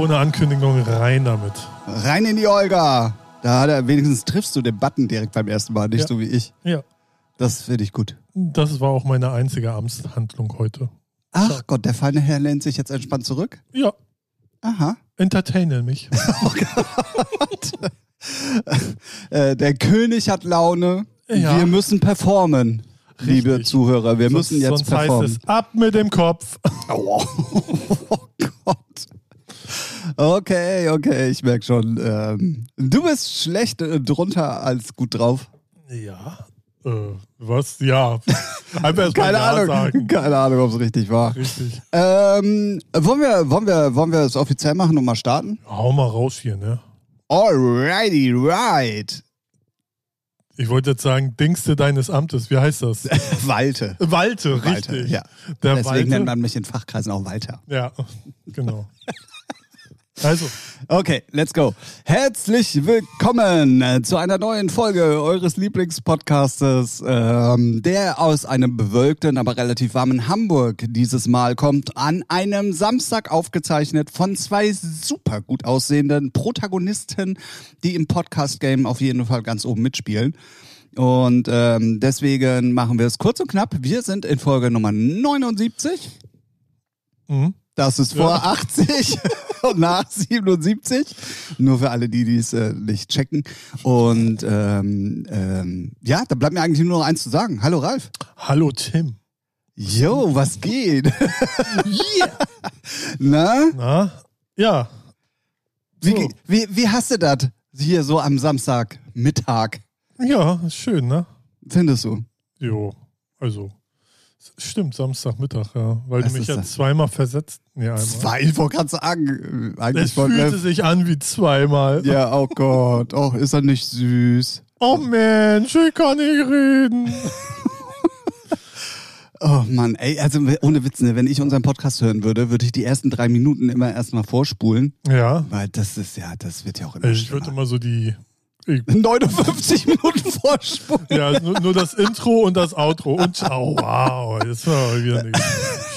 Ohne Ankündigung rein damit. Rein in die Olga. Da hat er, wenigstens triffst du den Button direkt beim ersten Mal, nicht Ja. so wie ich. Ja, Das finde ich gut. das war auch meine einzige Amtshandlung heute. Ach Gott, der feine Herr lehnt sich jetzt entspannt zurück. Ja, Aha. entertainen mich. Äh, der König hat Laune. Ja. Wir müssen performen, liebe Richtig. Zuhörer. Wir müssen jetzt Sonst heißt performen. es ab mit dem Kopf. Oh, oh Gott. Okay, okay, ich merke schon. Ähm, du bist schlecht äh, drunter als gut drauf. Ja. Äh, was? Ja. Einfach erst mal Keine ja Ahnung, sagen. keine Ahnung, ob es richtig war. Richtig. Ähm, wollen wir, wollen wir, wollen wir es offiziell machen und mal starten? Hau mal raus hier, ne? Alrighty, right. Ich wollte jetzt sagen, Dingste deines Amtes. Wie heißt das? Walte. Walte, Walte, richtig. ja. Der Deswegen Walte. nennt man mich in Fachkreisen auch Walter. Ja, genau. Also, Okay, let's go. Herzlich willkommen zu einer neuen Folge eures Lieblingspodcastes, ähm, der aus einem bewölkten, aber relativ warmen Hamburg dieses Mal kommt, an einem Samstag aufgezeichnet von zwei super gut aussehenden Protagonisten, die im Podcast-Game auf jeden Fall ganz oben mitspielen. Und ähm, deswegen machen wir es kurz und knapp. Wir sind in Folge Nummer 79. mhm. Das ist vor 80 und nach 77. Nur für alle, die dies äh, nicht checken. Und ähm, ähm, ja, da bleibt mir eigentlich nur noch eins zu sagen. Hallo Ralf. hallo Tim. Yo, was geht? Na? Na? Ja. Wie, So. wie, wie hast du das hier so am Samstag Mittag? Ja, ist schön, ne? Findest du? Jo, also. Stimmt, Samstagmittag, ja. Weil Was du mich ja das? zweimal versetzt. Einmal. Zwei, ich wollte gerade sagen. äh, Eigentlich Es fühlte sich an wie zweimal. Ja, oh Gott. Oh, ist er nicht süß? Oh Mensch, ich kann nicht reden. Oh Mann, ey, also ohne Witz, ne, wenn ich unseren Podcast hören würde, würde ich die ersten drei Minuten immer erstmal vorspulen, Ja. weil das ist ja, das wird ja auch immer ich würde immer so die. Ich, 59 Minuten vorspulen. ja, nur, nur das Intro und das Outro. Und ciao, wow. Das war wieder eine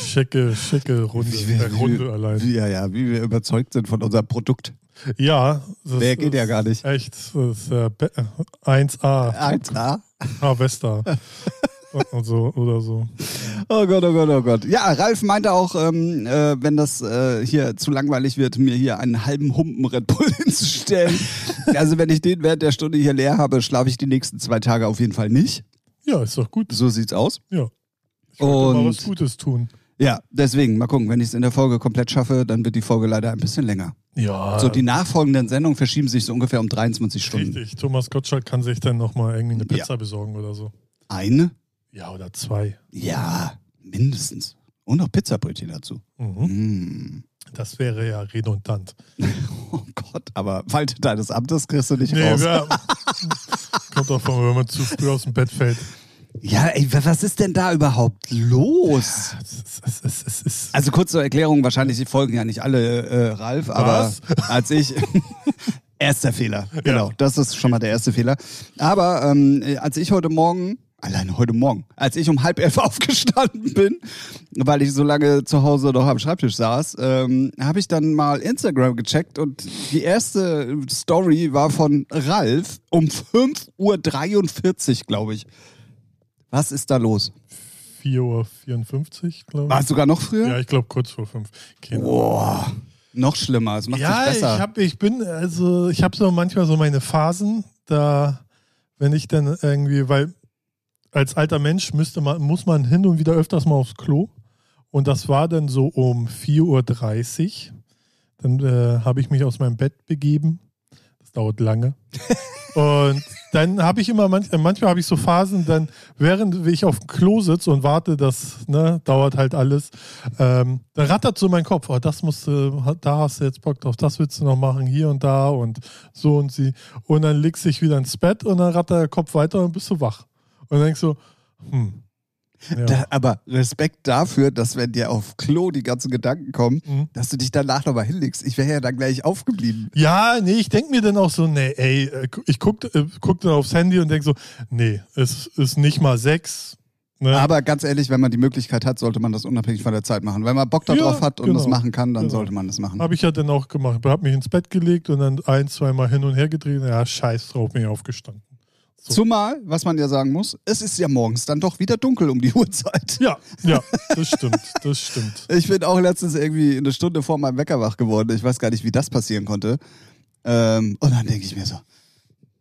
schicke, schicke Runde. äh, Runde allein. Wie, ja, ja, wie wir überzeugt sind von unserem Produkt. Ja. Das Wer geht ist ja gar nicht. Echt. Das ist äh, Be- 1A. 1A. Harvester. Und, so, oder so. Oh Gott, oh Gott, oh Gott. Ja, Ralf meinte auch, ähm, äh, wenn das äh, hier zu langweilig wird, mir hier einen halben Humpen Red Bull hinzustellen. also wenn ich den während der Stunde hier leer habe, schlafe ich die nächsten zwei Tage auf jeden Fall nicht. Ja, ist doch gut. So sieht's aus. Ja. Ich wollte mal was Gutes tun. Ja, deswegen, mal gucken, wenn ich es in der Folge komplett schaffe, dann wird die Folge leider ein bisschen länger. Ja. So, die nachfolgenden Sendungen verschieben sich so ungefähr um 23 Stunden. Richtig. Thomas Gottschalk kann sich dann nochmal irgendwie eine Pizza besorgen oder so. Eine? Ja, oder zwei. Ja, mindestens. Und noch Pizzabrötchen dazu. Mhm. Mm. Das wäre ja redundant. Oh Gott, aber Falte deines Amtes kriegst du nicht Nee, raus. ja. Kommt doch von, wenn man zu früh aus dem Bett fällt. Ja, ey, wa- was ist denn da überhaupt los? Es es es Also kurz zur Erklärung, wahrscheinlich die folgen ja nicht alle äh, Ralf, aber Was? als ich... Erster Fehler, genau. Das ist schon mal der erste Fehler. Aber ähm, äh, als ich heute Morgen, alleine heute Morgen, als ich um halb elf aufgestanden bin, weil ich so lange zu Hause noch am Schreibtisch saß, ähm, habe ich dann mal Instagram gecheckt und die erste Story war von Ralf um 5.43 Uhr, glaube ich. Was ist da los? 4.54 Uhr, glaube ich. War es sogar noch früher? Ja, ich glaube kurz vor fünf. Boah, noch schlimmer. Es macht Ja, sich ich, besser. hab, ich bin, also ich habe so manchmal so meine Phasen, da, wenn ich dann irgendwie, weil als alter Mensch müsste man, muss man hin und wieder öfters mal aufs Klo. Und das war dann so um 4.30 Uhr. Dann äh, habe ich mich aus meinem Bett begeben. Das dauert lange. und dann habe ich immer, manch, manchmal habe ich so Phasen, dann, während ich auf dem Klo sitze und warte, das ne, dauert halt alles, ähm, dann rattert so mein Kopf, oh, das musst du, da hast du jetzt Bock drauf, das willst du noch machen, hier und da und so und sie. Und dann legst du dich wieder ins Bett und dann rattert der Kopf weiter und bist du wach. Und dann denkst du, hm. Ja. Da, aber Respekt dafür, dass wenn dir auf Klo die ganzen Gedanken kommen, Mhm. dass du dich danach nochmal hinlegst. Ich wäre ja dann gleich aufgeblieben. Ja, nee, ich denke mir dann auch so, nee, ey, äh, ich guck, äh, guck dann aufs Handy und denk so, nee, es ist nicht mal sechs, Ne? Aber ganz ehrlich, wenn man die Möglichkeit hat, sollte man das unabhängig von der Zeit machen. Wenn man Bock darauf Ja, hat und genau. das machen kann, dann Genau. sollte man das machen. Habe ich ja dann auch gemacht. Habe mich ins Bett gelegt und dann ein, zweimal hin und her gedreht. Ja, scheiß drauf, bin ich aufgestanden. So. Zumal, was man ja sagen muss, es ist ja morgens dann doch wieder dunkel um die Uhrzeit. Ja, ja, das stimmt, das stimmt. Ich bin auch letztens irgendwie eine Stunde vor meinem Wecker wach geworden. Ich weiß gar nicht, wie das passieren konnte. Ähm, und dann denke ich mir so,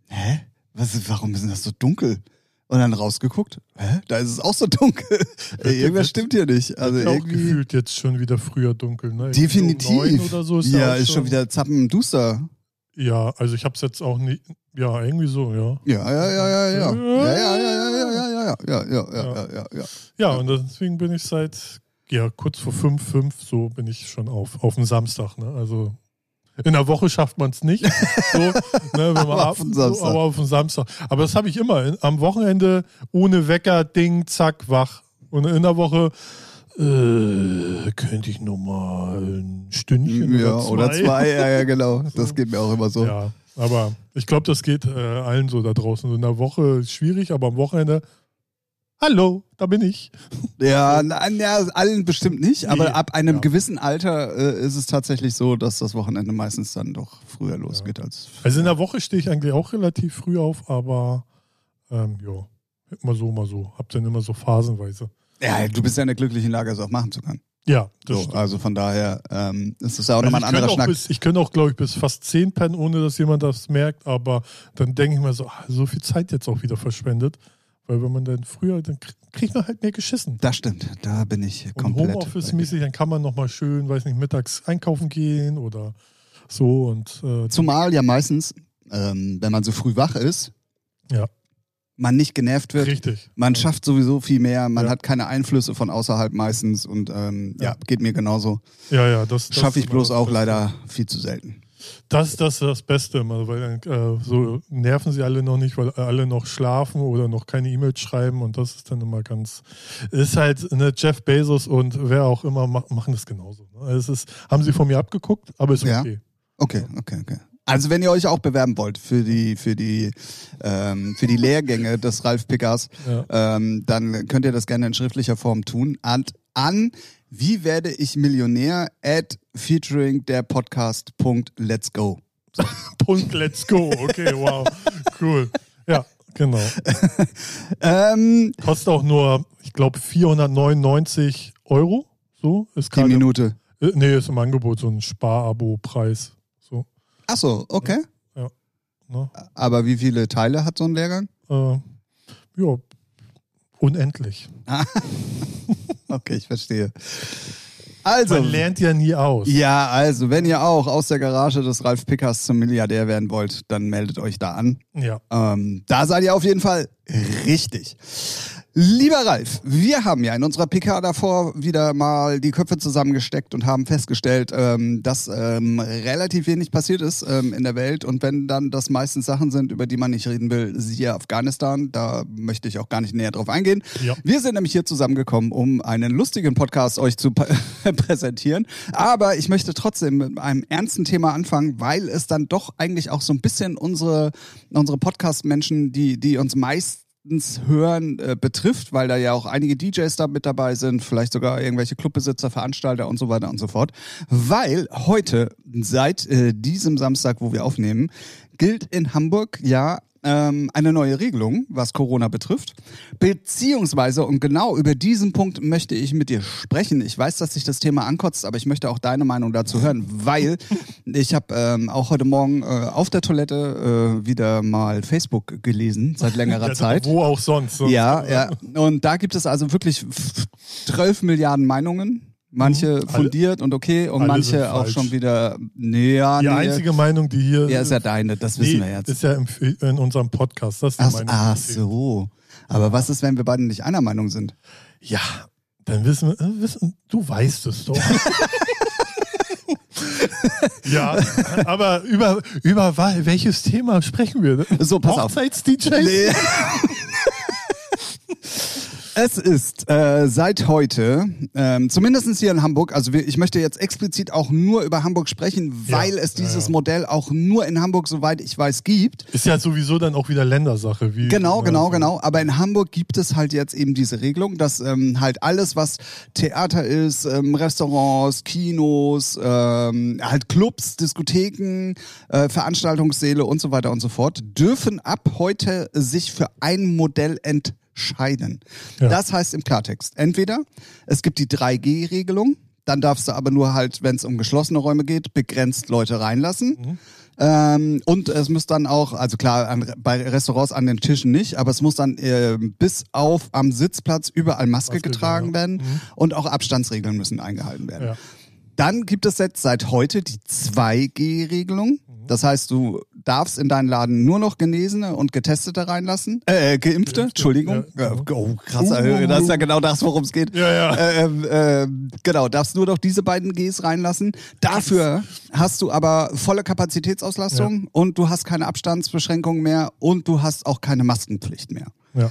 hä? Was, warum ist denn das so dunkel? Und dann rausgeguckt, hä? Da ist es auch so dunkel. Ey, irgendwas stimmt hier nicht. Also auch irgendwie. gefühlt jetzt schon wieder früher dunkel. Ne? Definitiv. Um so ist ja, auch ist schon wieder zappenduster. Ja, also ich habe es jetzt auch nicht. Ja, irgendwie so, ja. Ja, ja, ja, ja, ja. Ja, ja, ja, ja, ja, ja, ja, ja, ja, ja, ja, ja, ja. Ja, und deswegen bin ich seit, ja, kurz vor fünf, fünf, so bin ich schon auf, auf den Samstag. Ne? Also in der Woche schafft man es nicht. So, ne, wenn man Aber ab, auf den Samstag. So, aber auf den Samstag. Aber das habe ich immer. Am Wochenende ohne Wecker, Ding, zack, wach. Und in der Woche äh, könnte ich noch mal ein Stündchen Ja, oder zwei. oder zwei, ja, ja, genau. Das geht mir auch immer so. Ja, aber ich glaube, das geht äh, allen so da draußen. So in der Woche ist schwierig, aber am Wochenende, hallo, da bin ich. Ja, na, ja, allen bestimmt nicht, aber Nee, ab einem ja. gewissen Alter äh, ist es tatsächlich so, dass das Wochenende meistens dann doch früher losgeht als. Also in der Woche stehe ich eigentlich auch relativ früh auf, aber ähm, ja, immer so, immer so. Hab dann immer so phasenweise. Ja, du bist ja in der glücklichen Lage, es auch machen zu können. Ja, das So, stimmt. also von daher ähm, ist das ja auch Also nochmal ein anderer Schnack. bis, ich könnte auch, glaube ich, bis fast zehn pennen, ohne dass jemand das merkt, aber dann denke ich mir so, ah, so viel Zeit jetzt auch wieder verschwendet. Weil wenn man dann früher, dann krie- kriegt man halt mehr geschissen. Das stimmt, da bin ich komplett. Homeoffice-mäßig, dann kann man nochmal schön, weiß nicht, mittags einkaufen gehen oder so und äh, Zumal ja meistens, ähm, wenn man so früh wach ist, Ja. Man nicht genervt wird. richtig. Man Ja. schafft sowieso viel mehr, man Ja. hat keine Einflüsse von außerhalb meistens und ähm, ja. Ja. geht mir genauso. Ja, ja, das, das Schaffe ich bloß auch Beste. leider viel zu selten. Das, das ist das Beste immer, weil dann äh, so nerven sie alle noch nicht, weil alle noch schlafen oder noch keine E-Mails schreiben und das ist dann immer ganz. Ist halt, ne, Jeff Bezos und wer auch immer ma machen das genauso. Ne? Es ist, haben sie von mir abgeguckt, aber ist okay. Okay, okay, okay. Also wenn ihr euch auch bewerben wollt für die für die ähm, für die Lehrgänge des Ralf Pickers, Ja. ähm, dann könnt ihr das gerne in schriftlicher Form tun. An, an wie werde ich Millionär at featuring der Podcast Let's go. Punkt, let's go. Okay, wow. Cool. Ja, genau. Ähm, Kostet auch nur, ich glaube, 499 Euro. So ist die. Minute. Äh, nee, ist im Angebot so ein Spar-Abo-Preis. Ach so, okay. Ne? Aber wie viele Teile hat so ein Lehrgang? Äh, ja, unendlich. Okay, ich verstehe. Also, Man lernt ja nie aus. ja, also, wenn ihr auch aus der Garage des Ralf Pickers zum Milliardär werden wollt, dann meldet euch da an. Ja. Ähm, da seid ihr auf jeden Fall richtig. Lieber Ralf, wir haben ja in unserer PK davor wieder mal die Köpfe zusammengesteckt und haben festgestellt, ähm, dass ähm, relativ wenig passiert ist ähm, in der Welt und wenn dann das meistens Sachen sind, über die man nicht reden will, siehe Afghanistan, da möchte ich auch gar nicht näher drauf eingehen. Ja. Wir sind nämlich hier zusammengekommen, um einen lustigen Podcast euch zu präsentieren. Aber ich möchte trotzdem mit einem ernsten Thema anfangen, weil es dann doch eigentlich auch so ein bisschen unsere, unsere Podcast-Menschen, die, die uns meistens hören, äh, betrifft, weil da ja auch einige DJs da mit dabei sind, vielleicht sogar irgendwelche Clubbesitzer, Veranstalter und so weiter und so fort. Weil heute, seit äh, diesem Samstag, wo wir aufnehmen, gilt in Hamburg ja ähm, eine neue Regelung, was Corona betrifft. Beziehungsweise, und genau über diesen Punkt möchte ich mit dir sprechen. Ich weiß, dass sich das Thema ankotzt, aber ich möchte auch deine Meinung dazu hören, weil ich habe ähm, auch heute Morgen äh, auf der Toilette äh, wieder mal Facebook gelesen, seit längerer Ja, Zeit. Wo auch sonst. sonst Ja, ja. Und da gibt es also wirklich f- 12 Milliarden Meinungen. Manche Mhm. Fundiert und okay und alle sind manche auch falsch. schon wieder, nee, ja, Die nee. einzige Meinung, die hier. Ja, ist ja deine, das wissen wir jetzt. Ist ja im, in unserem Podcast. Das ist die Ach, Meinung. ach die so. Aber was ist, wenn wir beide nicht einer Meinung sind? Ja, dann wissen wir, äh, wissen, du weißt es doch. ja, aber über, über wa- welches Thema sprechen wir? So, pass auf. Hochzeits-DJs? Nee. Es ist äh, seit heute, ähm, zumindest hier in Hamburg, also wir, ich möchte jetzt explizit auch nur über Hamburg sprechen, weil Ja, es dieses ja. Modell auch nur in Hamburg, soweit ich weiß, gibt. Ist ja sowieso dann auch wieder Ländersache. Wie, Genau, ja, genau, genau. Aber in Hamburg gibt es halt jetzt eben diese Regelung, dass ähm, halt alles, was Theater ist, ähm, Restaurants, Kinos, ähm, halt Clubs, Diskotheken, äh, Veranstaltungssäle und so weiter und so fort, dürfen ab heute sich für ein Modell entscheiden. Ja. Das heißt im Klartext, entweder es gibt die 3G-Regelung, dann darfst du aber nur halt, wenn es um geschlossene Räume geht, begrenzt Leute reinlassen. Mhm. Ähm, und es muss dann auch, also klar, an, bei Restaurants an den Tischen nicht, aber es muss dann äh, bis auf am Sitzplatz überall Maske, Maske, getragen ja. werden Mhm. und auch Abstandsregeln müssen eingehalten werden. Ja. Dann gibt es jetzt seit heute die 2G-Regelung. Das heißt, du darfst in deinen Laden nur noch Genesene und Getestete reinlassen. Äh, Geimpfte, Entschuldigung. ja. Äh, Oh, krass, äh, das ist ja genau das, worum es geht. Ja, ja. Äh, ähm, ähm, genau, darfst nur noch diese beiden Gs reinlassen. Dafür hast du aber volle Kapazitätsauslastung und du hast keine Abstandsbeschränkungen mehr und du hast auch keine Maskenpflicht mehr. Ja.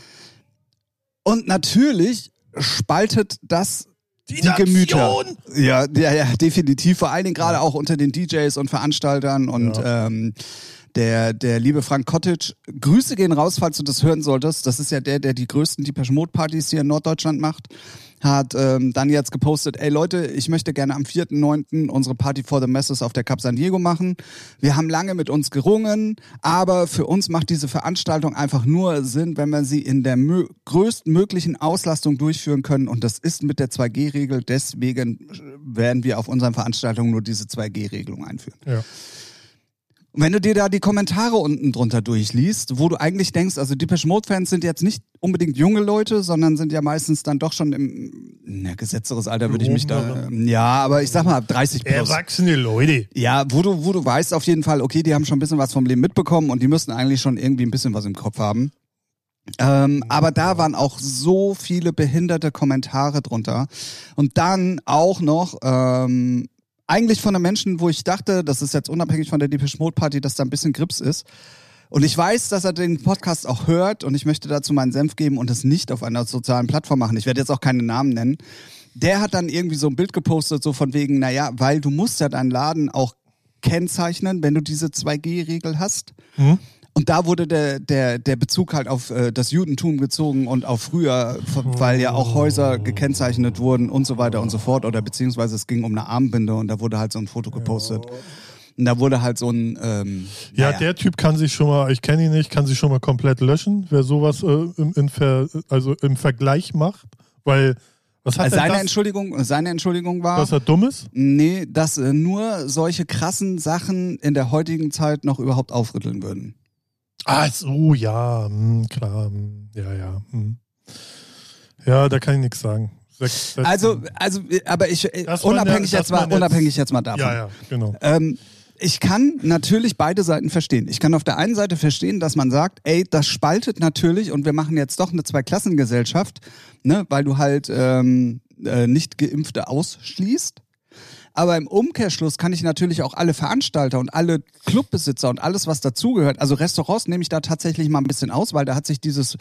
Und natürlich spaltet das die, Nation! Gemüter. Ja, ja, ja, definitiv. Vor allen Dingen gerade auch unter den DJs und Veranstaltern und ähm, der, der liebe Frank Cottage. Grüße gehen raus, falls du das hören solltest. Das ist ja der, der die größten Depeche Mode Partys hier in Norddeutschland macht. Hat ähm, dann jetzt gepostet, ey Leute, ich möchte gerne am 4.9. unsere Party for the Masses auf der Cap San Diego machen. Wir haben lange mit uns gerungen, aber für uns macht diese Veranstaltung einfach nur Sinn, wenn wir sie in der mö größtmöglichen Auslastung durchführen können. Und das ist mit der 2G-Regel. Deswegen werden wir auf unseren Veranstaltungen nur diese 2G-Regelung einführen. Ja. Und wenn du dir da die Kommentare unten drunter durchliest, wo du eigentlich denkst, also Depeche Mode-Fans sind jetzt nicht unbedingt junge Leute, sondern sind ja meistens dann doch schon im na, gesetzteres Alter, würde ich mich da. Ja, aber ich sag mal 30 plus. Erwachsene Leute. Ja, wo du, wo du weißt auf jeden Fall, okay, die haben schon ein bisschen was vom Leben mitbekommen und die müssten eigentlich schon irgendwie ein bisschen was im Kopf haben. Ähm, aber da waren auch so viele behinderte Kommentare drunter. Und dann auch noch, ähm, eigentlich von einem Menschen, wo ich dachte, das ist jetzt unabhängig von der Depeche Mode Party, dass da ein bisschen Grips ist. Und ich weiß, dass er den Podcast auch hört und ich möchte dazu meinen Senf geben und es nicht auf einer sozialen Plattform machen. Ich werde jetzt auch keine Namen nennen. Der hat dann irgendwie so ein Bild gepostet, so von wegen, naja, weil du musst ja deinen Laden auch kennzeichnen, wenn du diese 2G-Regel hast. Mhm. Und da wurde der, der, der Bezug halt auf äh, das Judentum gezogen und auf früher, weil ja auch Häuser gekennzeichnet wurden und so weiter und so fort. Oder beziehungsweise es ging um eine Armbinde und da wurde halt so ein Foto gepostet. Und da wurde halt so ein. Ähm, Ja, naja. der Typ kann sich schon mal, ich kenne ihn nicht, kann sich schon mal komplett löschen, wer sowas äh, im, in Ver, also im Vergleich macht. Weil, was hat er seine das, Entschuldigung, seine Entschuldigung war. dass er dumm ist? Nee, dass äh, nur solche krassen Sachen in der heutigen Zeit noch überhaupt aufrütteln würden. Ah, so, ja, hm, klar, hm, ja, ja. Hm. Ja, da kann ich nichts sagen. Sechs, sechs, Also, also, aber ich äh, man unabhängig jetzt mal, jetzt- unabhängig jetzt mal davon. ja, ja, genau. Ähm, ich kann natürlich beide Seiten verstehen. Ich kann auf der einen Seite verstehen, dass man sagt, ey, das spaltet natürlich und wir machen jetzt doch eine Zweiklassengesellschaft, ne, weil du halt ähm, äh, nicht Geimpfte ausschließt. Aber im Umkehrschluss kann ich natürlich auch alle Veranstalter und alle Clubbesitzer und alles, was dazugehört, also Restaurants nehme ich da tatsächlich mal ein bisschen aus, weil da hat sich dieses,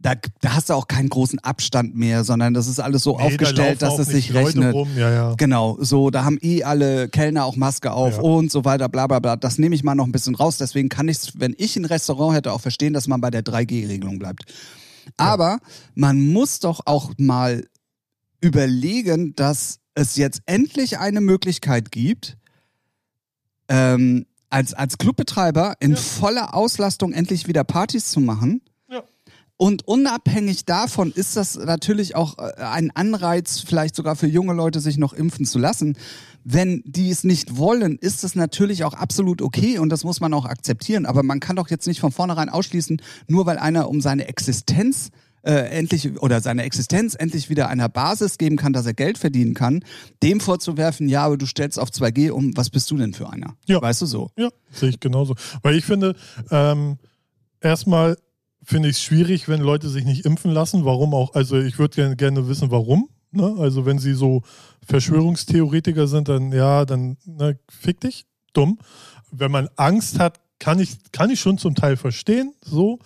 da, da hast du auch keinen großen Abstand mehr, sondern das ist alles so Nee, da aufgestellt, laufen dass es sich Leute rechnet. Rum. Ja, ja. Genau, so, da haben eh alle Kellner auch Maske auf Ja. und so weiter, bla bla bla. Das nehme ich mal noch ein bisschen raus. Deswegen kann ich wenn ich ein Restaurant hätte, auch verstehen, dass man bei der 3G-Regelung bleibt. Aber man muss doch auch mal überlegen, dass es jetzt endlich eine Möglichkeit gibt, ähm, als, als Clubbetreiber in Ja. voller Auslastung endlich wieder Partys zu machen. Ja. Und unabhängig davon ist das natürlich auch äh, ein Anreiz, vielleicht sogar für junge Leute, sich noch impfen zu lassen. Wenn die es nicht wollen, ist das natürlich auch absolut okay und das muss man auch akzeptieren. Aber man kann doch jetzt nicht von vornherein ausschließen, nur weil einer um seine Existenz äh, endlich oder seine Existenz endlich wieder einer Basis geben kann, dass er Geld verdienen kann, dem vorzuwerfen, ja, aber du stellst auf 2G um, was bist du denn für einer? Ja. Weißt du so? Ja, sehe ich genauso. Weil ich finde, ähm, erstmal finde ich es schwierig, wenn Leute sich nicht impfen lassen. Warum auch? Also ich würde gerne, gerne wissen, warum. Ne? Also wenn sie so Verschwörungstheoretiker sind, dann ja, dann ne, fick dich, dumm. Wenn man Angst hat, kann ich, kann ich schon zum Teil verstehen, so.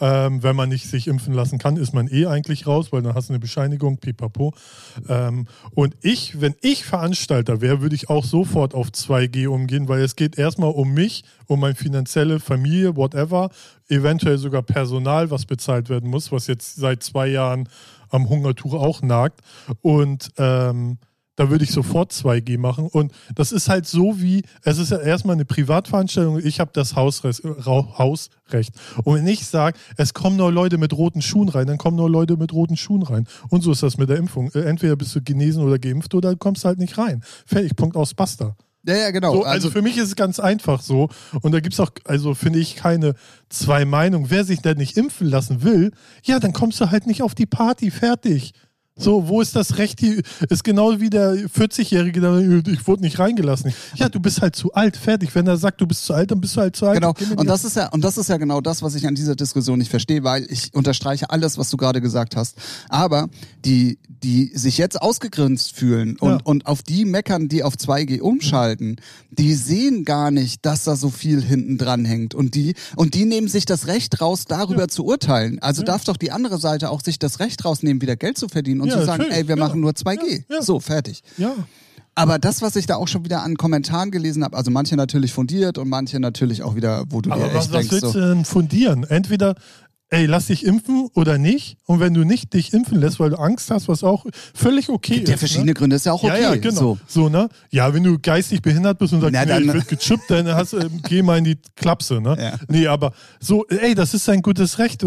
Ähm, wenn man nicht sich impfen lassen kann, ist man eh eigentlich raus, weil dann hast du eine Bescheinigung, pipapo. Ähm, und ich, wenn ich Veranstalter wäre, würde ich auch sofort auf 2G umgehen, weil es geht erstmal um mich, um meine finanzielle Familie, whatever, eventuell sogar Personal, was bezahlt werden muss, was jetzt seit zwei Jahren am Hungertuch auch nagt. Und ähm, da würde ich sofort 2G machen. Und das ist halt so wie, es ist ja erstmal eine Privatveranstaltung, ich habe das Hausrecht, Hausrecht. Und wenn ich sage, es kommen nur Leute mit roten Schuhen rein, dann kommen nur Leute mit roten Schuhen rein. Und so ist das mit der Impfung. Äh, entweder bist du genesen oder geimpft oder du kommst halt nicht rein. Fertig, Punkt aus, basta. Ja, ja, genau. So, also, also, für mich ist es ganz einfach so. Und da gibt es auch, also finde ich, keine zwei Meinungen. Wer sich denn nicht impfen lassen will, ja, dann kommst du halt nicht auf die Party. Fertig. So, wo ist das Recht? Hier? Ist genau wie der 40-Jährige, der ich wurde nicht reingelassen. Ja, du bist halt zu alt, fertig. Wenn er sagt, du bist zu alt, dann bist du halt zu alt. Genau. Und das ist ja, und das ist ja genau das, was ich an dieser Diskussion nicht verstehe, weil ich unterstreiche alles, was du gerade gesagt hast. Aber die, die sich jetzt ausgegrinst fühlen und, ja. und auf die meckern, die auf 2G umschalten, die sehen gar nicht, dass da so viel hinten dran hängt. Und die, und die nehmen sich das Recht raus, darüber ja. zu urteilen. Also ja. darf doch die andere Seite auch sich das Recht rausnehmen, wieder Geld zu verdienen und zu sagen, ey, wir machen nur 2G. So, fertig. Ja. Aber das, was ich da auch schon wieder an Kommentaren gelesen habe, also manche natürlich fundiert und manche natürlich auch wieder, wo du Aber dir was, echt was denkst, willst so, du denn fundieren? Entweder ey, lass dich impfen oder nicht. Und wenn du nicht dich impfen lässt, weil du Angst hast, was auch völlig okay gibt ist. ja verschiedene ne? Gründe, ist ja auch okay. Ja, ja, genau. So. So. ne? Ja, wenn du geistig behindert bist und sagst, Na, nee, dann- ich wird gechippt, dann hast, du, geh mal in die Klapse, ne? Ja. Nee, aber so, ey, das ist sein gutes Recht.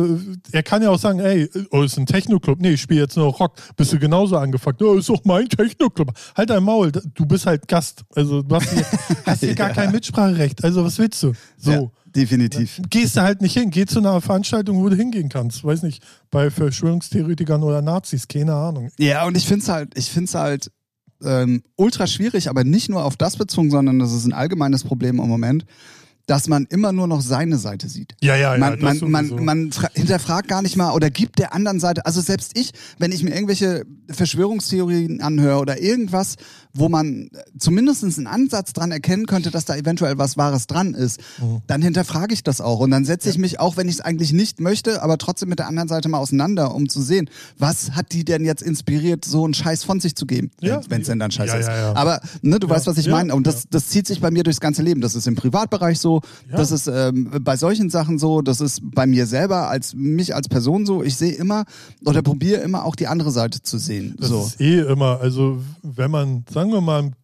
Er kann ja auch sagen, ey, oh, ist ein Techno-Club. Nee, ich spiele jetzt nur Rock. Bist du genauso angefuckt? Oh, ist doch mein Techno-Club. Halt dein Maul, du bist halt Gast. Also du hast hier, hast hier gar Ja. kein Mitspracherecht. Also was willst du? So. Definitiv. Gehst du halt nicht hin. Geh zu einer Veranstaltung, wo du hingehen kannst. Weiß nicht, bei Verschwörungstheoretikern oder Nazis, keine Ahnung. Ja, und ich finde es halt, ich finde es halt ähm, ultra schwierig, aber nicht nur auf das bezogen, sondern das ist ein allgemeines Problem im Moment, dass man immer nur noch seine Seite sieht. Ja, ja, ja. Man, man, man, hinterfragt gar nicht mal oder gibt der anderen Seite, also selbst ich, wenn ich mir irgendwelche Verschwörungstheorien anhöre oder irgendwas, wo man zumindest einen Ansatz dran erkennen könnte, dass da eventuell was Wahres dran ist, Mhm. dann hinterfrage ich das auch. Und dann setze ich mich, auch wenn ich es eigentlich nicht möchte, aber trotzdem mit der anderen Seite mal auseinander, um zu sehen, was hat die denn jetzt inspiriert, so einen Scheiß von sich zu geben, Ja. wenn es denn dann Scheiß Ja, ist. ja. Aber ne, du weißt, was ich meine. Und das, das zieht sich bei mir durchs ganze Leben. Das ist im Privatbereich so, das ist ähm, bei solchen Sachen so, das ist bei mir selber, als mich als Person so. Ich sehe immer oder probiere immer auch die andere Seite zu sehen. Das so. ist eh immer, also wenn man, sagen wir mal, ein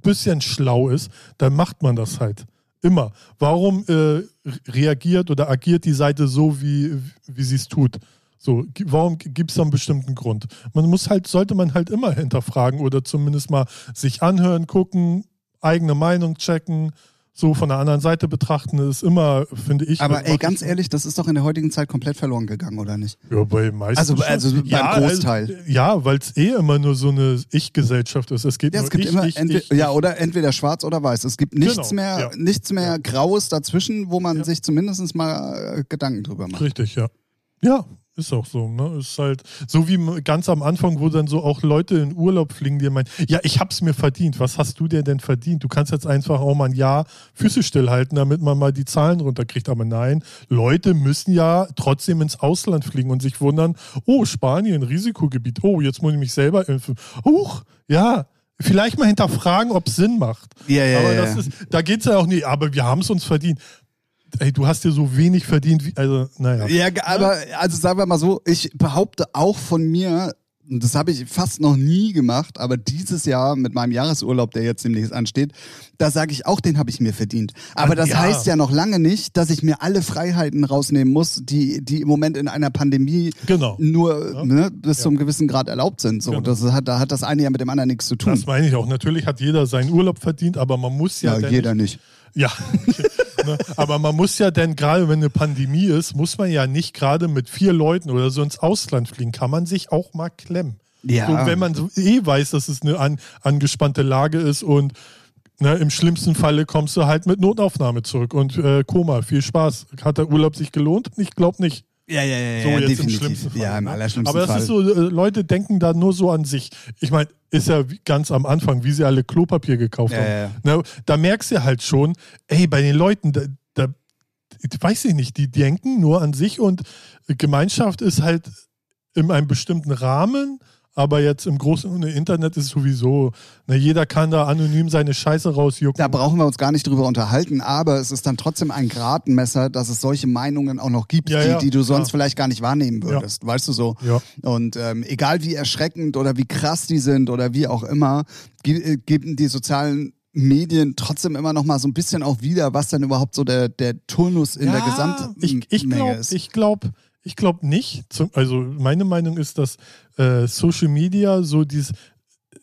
bisschen schlau ist, dann macht man das halt. Immer. Warum äh, reagiert oder agiert die Seite so, wie, wie sie es tut? So, warum gibt es da einen bestimmten Grund? Man muss halt, sollte man halt immer hinterfragen oder zumindest mal sich anhören, gucken, eigene Meinung checken, so von der anderen Seite betrachten, ist immer, finde ich. Aber ey, ganz ich- ehrlich, das ist doch in der heutigen Zeit komplett verloren gegangen, oder nicht? Ja, bei meisten Also- also beim ja, Großteil. Ja, weil es eh immer nur so eine Ich-Gesellschaft ist. Es geht Ja, es gibt ich, immer ich, entweder, ich, ja oder entweder schwarz oder weiß. Es gibt nichts Genau, mehr, ja. nichts mehr. Graues dazwischen, wo man sich zumindest mal äh, Gedanken drüber macht. Richtig, ja. Ja, ist auch so. Ne? Ist halt so wie ganz am Anfang, wo dann so auch Leute in Urlaub fliegen, die meinen, ja, ich hab's mir verdient. Was hast du dir denn verdient? Du kannst jetzt einfach auch mal ein Jahr Füße stillhalten, damit man mal die Zahlen runterkriegt. Aber nein, Leute müssen ja trotzdem ins Ausland fliegen und sich wundern, oh, Spanien, Risikogebiet, oh, jetzt muss ich mich selber impfen. Huch, ja. Vielleicht mal hinterfragen, ob es Sinn macht. Ja, ja, aber ja, ist, da geht's ja auch nicht, aber wir haben es uns verdient. Ey, du hast dir so wenig verdient, wie, also, naja. Ja, aber also sagen wir mal so, ich behaupte auch von mir, das habe ich fast noch nie gemacht, aber dieses Jahr mit meinem Jahresurlaub, der jetzt demnächst ansteht, da sage ich auch, den habe ich mir verdient. Aber das Ja. heißt ja noch lange nicht, dass ich mir alle Freiheiten rausnehmen muss, die, die im Moment in einer Pandemie Genau. nur Ja. ne, bis Ja. zu einem gewissen Grad erlaubt sind. So, Genau. das hat, da hat das eine ja mit dem anderen nichts zu tun. Das meine ich auch. Natürlich hat jeder seinen Urlaub verdient, aber man muss ja. ja, jeder nicht, nicht. Ja. ne, aber man muss ja denn, gerade wenn eine Pandemie ist, muss man ja nicht gerade mit vier Leuten oder so ins Ausland fliegen. Kann man sich auch mal klemmen. Ja. So, wenn man eh weiß, dass es eine an, angespannte Lage ist und ne, im schlimmsten Falle kommst du halt mit Notaufnahme zurück und äh, Koma. Viel Spaß. Hat der Urlaub sich gelohnt? Ich glaube nicht. Ja, ja, ja, So ja jetzt im definitiv. schlimmsten Fall. ja, im ne? allerschlimmsten Aber das Fall. ist so, äh, Leute denken da nur so an sich. Ich meine, ist ja ganz am Anfang, wie sie alle Klopapier gekauft Ja, haben. ja, ja. Ne, da merkst du halt schon, ey, bei den Leuten, da, weiß ich nicht, die denken nur an sich und Gemeinschaft ist halt in einem bestimmten Rahmen aber jetzt im großen Internet ist sowieso, ne, jeder kann da anonym seine Scheiße rausjucken. Da brauchen wir uns gar nicht drüber unterhalten, aber es ist dann trotzdem ein Gradmesser, dass es solche Meinungen auch noch gibt, Ja, die, ja, die du sonst ja. vielleicht gar nicht wahrnehmen würdest. Weißt du so? Und ähm, egal wie erschreckend oder wie krass die sind oder wie auch immer, äh, geben die sozialen Medien trotzdem immer noch mal so ein bisschen auch wieder, was dann überhaupt so der, der Turnus in der Gesamtmenge ich, ich glaube ist. ich glaub, ich glaub nicht. Also meine Meinung ist, dass äh, Social Media so dieses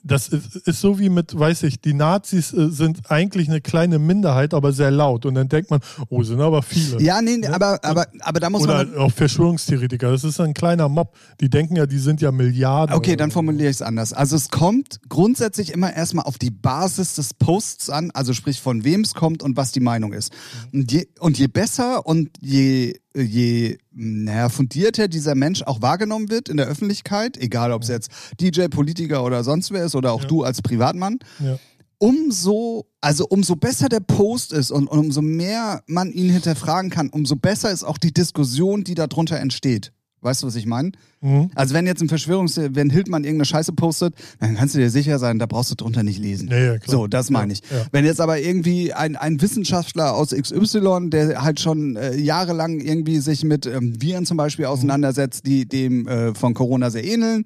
das ist, ist so wie mit, weiß ich, die Nazis äh, sind eigentlich eine kleine Minderheit, aber sehr laut. Und dann denkt man, oh, sind aber viele. ja, nee, aber, aber, aber da muss Oder man. auch Verschwörungstheoretiker. Das ist ein kleiner Mob. Die denken ja, die sind ja Milliarden. Okay, oder dann formuliere ich es anders. Also es kommt grundsätzlich immer erstmal auf die Basis des Posts an, also sprich von wem es kommt und was die Meinung ist. Und je, und je besser und je, je naja, fundierter dieser Mensch auch wahrgenommen wird in der Öffentlichkeit, egal ob es jetzt DJ, Politiker oder sonst wer ist oder auch Ja. du als Privatmann, Ja. umso, also umso besser der Post ist und, und umso mehr man ihn hinterfragen kann, umso besser ist auch die Diskussion, die darunter entsteht. Weißt du, was ich meine? Mhm. Also wenn jetzt ein Verschwörungs, wenn Hildmann irgendeine Scheiße postet, dann kannst du dir sicher sein, da brauchst du drunter nicht lesen. Ja, ja. So, das meine ich. Ja, ja. Wenn jetzt aber irgendwie ein, ein Wissenschaftler aus XY, der halt schon äh, jahrelang irgendwie sich mit ähm, Viren zum Beispiel Mhm. auseinandersetzt, die dem äh, von Corona sehr ähneln,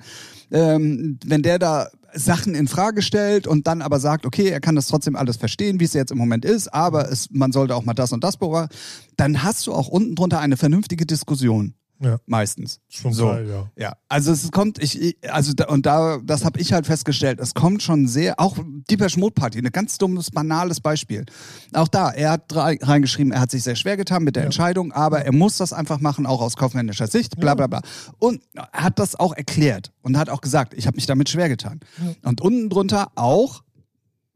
ähm, wenn der da Sachen in Frage stellt und dann aber sagt, okay, er kann das trotzdem alles verstehen, wie es jetzt im Moment ist, aber es, man sollte auch mal das und das beobachten, dann hast du auch unten drunter eine vernünftige Diskussion. Ja. Meistens. Schon so. geil, ja. Ja, also es kommt, ich, also da, und da, das habe ich halt festgestellt, es kommt schon sehr, auch die Party, ein ganz dummes, banales Beispiel. Auch da, er hat reingeschrieben, er hat sich sehr schwer getan mit der Ja. Entscheidung, aber er muss das einfach machen, auch aus kaufmännischer Sicht, bla bla bla. Und er hat das auch erklärt und hat auch gesagt, ich habe mich damit schwer getan. Und unten drunter auch,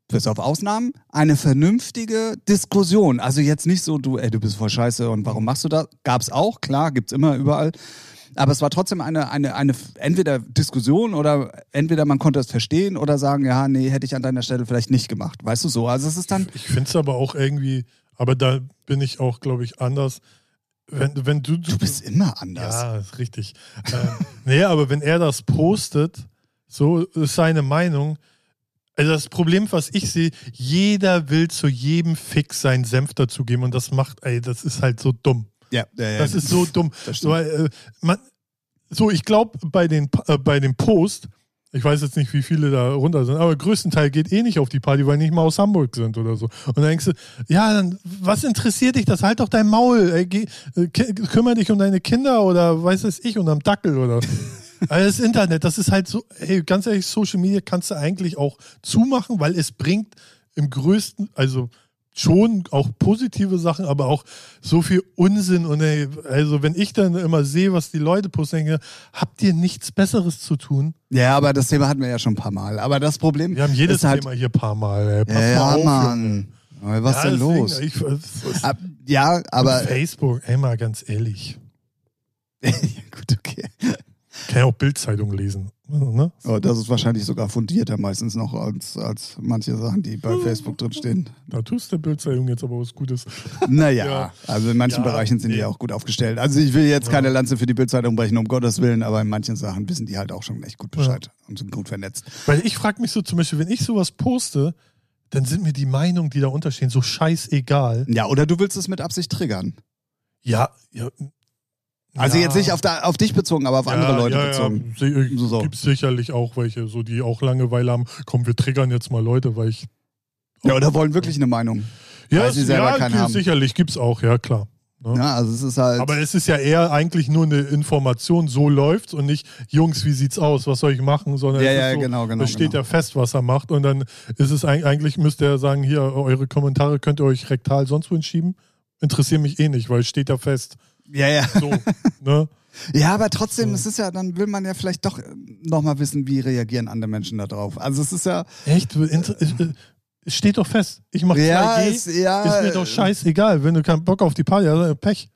bis auf Ausnahmen, eine vernünftige Diskussion. Also jetzt nicht so, du, ey, du bist voll scheiße und warum machst du das? Gab's auch, klar, gibt's immer überall. Aber es war trotzdem eine, eine, eine entweder Diskussion oder entweder man konnte es verstehen oder sagen, ja, nee, hätte ich an deiner Stelle vielleicht nicht gemacht. Weißt du so? Also es ist dann, Ich finde es aber auch irgendwie, aber da bin ich auch, glaube ich, anders. Wenn, wenn du, du bist immer anders. Ja, ist richtig. ähm, nee, aber wenn er das postet, so ist seine Meinung. Also das Problem, was ich sehe, jeder will zu jedem Fix seinen Senf dazugeben und das macht, ey, das ist halt so dumm. Ja, ja, ja. Das ist so dumm. So, äh, man, so ich glaube, bei den, äh, bei dem Post, ich weiß jetzt nicht, wie viele da runter sind, aber größtenteils geht eh nicht auf die Party, weil nicht mal aus Hamburg sind oder so. Und dann denkst du, ja, dann, was interessiert dich das? Halt doch dein Maul. Ey, geh, äh, kümmere dich um deine Kinder oder weiß es ich, und am Dackel oder. Also das Internet, das ist halt so, hey, ganz ehrlich, Social Media kannst du eigentlich auch zumachen, weil es bringt im größten, also schon auch positive Sachen, aber auch so viel Unsinn. Und ey, also wenn ich dann immer sehe, was die Leute posten, denke, habt ihr nichts Besseres zu tun? ja, aber das Thema hatten wir ja schon ein paar Mal. Aber das Problem Wir haben jedes halt, Thema hier ein paar Mal. Ey. Pass ja, mal auf, Mann. Aber Was ja, denn deswegen, los? Ich, es- Ab- Ja, aber Facebook, ey, mal ganz ehrlich. ja, gut, okay. Kann ja auch Bildzeitung lesen. Ne? Oh, das ist wahrscheinlich sogar fundierter meistens noch als, als manche Sachen, die bei Facebook drinstehen. Da tust der Bildzeitung jetzt aber was Gutes. Naja, Ja. also in manchen Ja, Bereichen sind die nee. ja auch gut aufgestellt. Also ich will jetzt Ja. keine Lanze für die Bildzeitung brechen, um Gottes Willen, aber in manchen Sachen wissen die halt auch schon echt gut Bescheid und sind gut vernetzt. Weil ich frage mich so zum Beispiel, wenn ich sowas poste, dann sind mir die Meinungen, die da unterstehen, so scheißegal. Ja, oder du willst es mit Absicht triggern. Ja, ja. Also ja. jetzt nicht auf, da, auf dich bezogen, aber auf andere Ja, Leute ja, bezogen. Ja, Se- So. Gibt es sicherlich auch welche, so die auch Langeweile haben. Komm, wir triggern jetzt mal Leute, weil ich. Ja, oder wollen wirklich eine Meinung. Ja, Weil sie selber ja keine haben. sicherlich gibt es auch, ja klar. Ne? Ja, also es ist halt. Aber es ist ja eher eigentlich nur eine Information, so läuft's und nicht, Jungs, wie sieht's aus, was soll ich machen, sondern Ja, es ja, so, genau, genau, es steht genau. ja fest, was er macht und dann ist es eig- eigentlich, müsste er sagen, hier, eure Kommentare könnt ihr euch rektal sonst wohin schieben. Interessiert mich eh nicht, weil es steht ja fest. Ja, ja. So, ne? Ja, aber trotzdem, es ist ja, dann will man ja vielleicht doch nochmal wissen, wie reagieren andere Menschen da drauf. Also es ist ja. Echt? Es steht doch fest. Ich mache Ja, 2G. es, ja. ist mir doch scheißegal, wenn du keinen Bock auf die Party hast, dann Pech.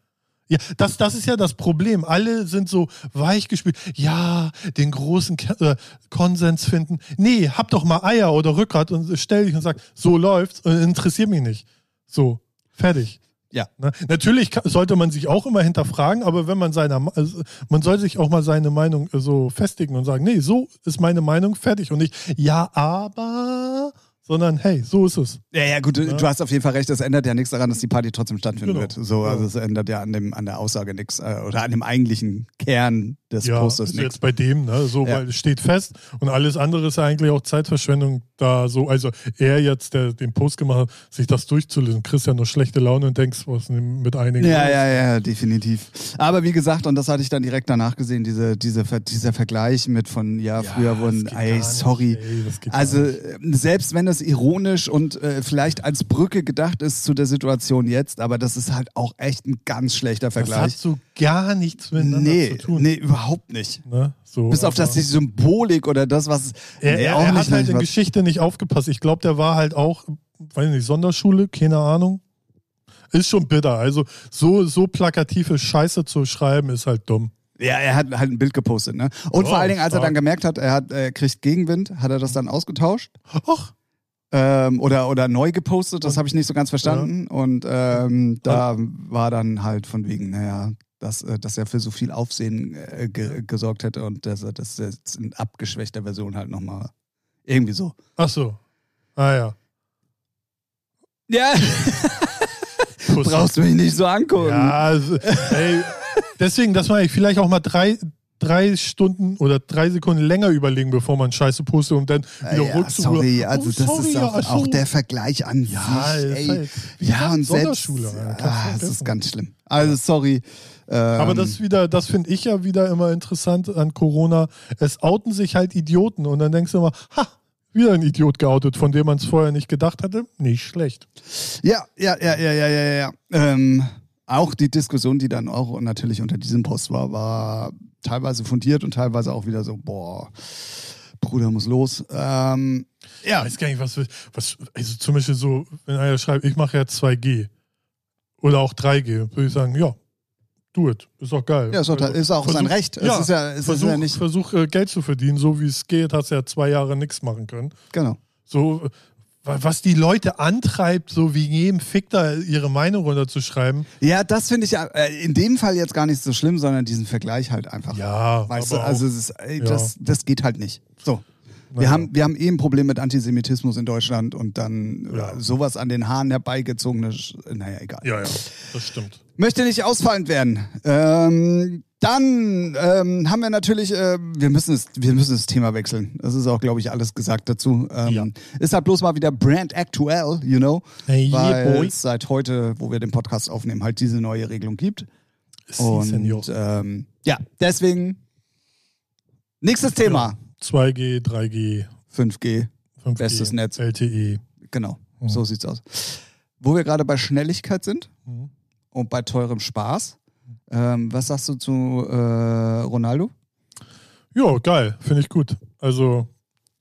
Ja, das, das ist ja das Problem. Alle sind so weichgespült. Ja, den großen Ke äh, Konsens finden. Nee, hab doch mal Eier oder Rückgrat und stell dich und sag, so läuft's und interessiert mich nicht. So, fertig. Ja. Ne? Natürlich sollte man sich auch immer hinterfragen, aber wenn man seiner, also man soll sich auch mal seine Meinung äh, so festigen und sagen, nee, so ist meine Meinung fertig und nicht, ja, aber, sondern hey, so ist es. Ja, ja, gut, du, Ja. du hast auf jeden Fall recht. Das ändert ja nichts daran, dass die Party trotzdem stattfinden Genau. wird. So, also es ändert ja an dem an der Aussage nichts äh, oder an dem eigentlichen Kern des ja, Posters ist nichts. jetzt bei dem, ne, so, Ja. weil es steht fest und alles andere ist ja eigentlich auch Zeitverschwendung, da so, also er jetzt, der den Post gemacht hat, sich das durchzulesen, kriegst ja nur schlechte Laune und denkst, was ist mit einigen. Ja, los? ja, ja, definitiv. Aber wie gesagt, und das hatte ich dann direkt danach gesehen, diese, diese, dieser Vergleich mit von, ja, früher wurden, ey, sorry. ey, Also selbst wenn es ironisch und äh, vielleicht als Brücke gedacht ist zu der Situation jetzt, aber das ist halt auch echt ein ganz schlechter das hat Vergleich. so gar nichts miteinander Nee, zu tun. nee, überhaupt nicht. Ne? So, Bis auf das die Symbolik oder das, was Er, nee, er, auch er nicht, hat halt in was- Geschichte nicht aufgepasst. Ich glaube, der war halt auch, weiß nicht, Sonderschule, keine Ahnung. Ist schon bitter. Also so, so plakative Scheiße zu schreiben, ist halt dumm. Ja, er hat halt ein Bild gepostet, ne? Und Oh, vor allen Dingen, als er stark. dann gemerkt hat, er hat, er kriegt Gegenwind, hat er das dann ausgetauscht Ach, ähm, oder, oder neu gepostet, das habe ich nicht so ganz verstanden. Und ähm, da war dann halt von wegen, naja, dass, äh, dass er für so viel Aufsehen äh, ge gesorgt hätte und dass er das jetzt in abgeschwächter Version halt nochmal irgendwie so. ach so. Ah ja. Ja, brauchst du mich nicht so angucken. Ja, also, ey, deswegen, dass man vielleicht auch mal drei, drei Stunden oder drei Sekunden länger überlegen, bevor man Scheiße postet und dann wieder ja, ruckzuck- sorry, also Oh, das sorry, ist auch, auch der Vergleich an Ja, sich. Ey. halt, ja, und selbst, ah, vergessen. ist ganz schlimm. Also sorry. Ähm, Aber das wieder, das finde ich ja wieder immer interessant an Corona. Es outen sich halt Idioten und dann denkst du immer, ha, wieder ein Idiot geoutet, von dem man es vorher nicht gedacht hatte. Nicht schlecht. Ja, ja, ja, ja, ja, ja, ja. Ähm, auch die Diskussion, die dann auch natürlich unter diesem Post war, war teilweise fundiert und teilweise auch wieder so, boah, Bruder muss los. Ähm, Ich ja, weiß gar nicht, was, was also zum Beispiel so, wenn einer schreibt, ich mache ja 2G oder auch 3G, würde ich sagen, ja, do it. Ist auch geil. ja ist auch, Also, ist auch sein versuch- Recht. Es ja, ist ja, es versuch, ist ja nicht. versuch äh, Geld zu verdienen, so wie es geht, hast ja zwei Jahre nichts machen können. Genau. So, was die Leute antreibt, so wie jedem Fick da ihre Meinung runterzuschreiben. Ja, das finde ich ja äh, in dem Fall jetzt gar nicht so schlimm, sondern diesen Vergleich halt einfach. Ja, Weißt du, also auch, ist, ey, ja. das, das geht halt nicht. So. Wir, naja. haben, wir haben eh ein Problem mit Antisemitismus in Deutschland und dann Ja. äh, sowas an den Haaren herbeigezogene, Sch- naja, egal. Ja, ja, das stimmt. Möchte nicht ausfallend werden. Ähm, dann ähm, haben wir natürlich, äh, wir, müssen es, wir müssen das Thema wechseln. Das ist auch, glaube ich, alles gesagt dazu. Ähm, Ja. Ist halt bloß mal wieder brand aktuell, you know, Hey, weil es seit heute, wo wir den Podcast aufnehmen, halt diese neue Regelung gibt. Sie, Senior. Und ähm, ja, deswegen nächstes Thema. 2G, 3G, 5G, 5G, Bestes Netz. LTE. genau, Mhm. so sieht's aus. Wo wir gerade bei Schnelligkeit sind Mhm. und bei teurem Spaß. Ähm, was sagst du zu äh, Ronaldo? Ja, geil, finde ich gut. Also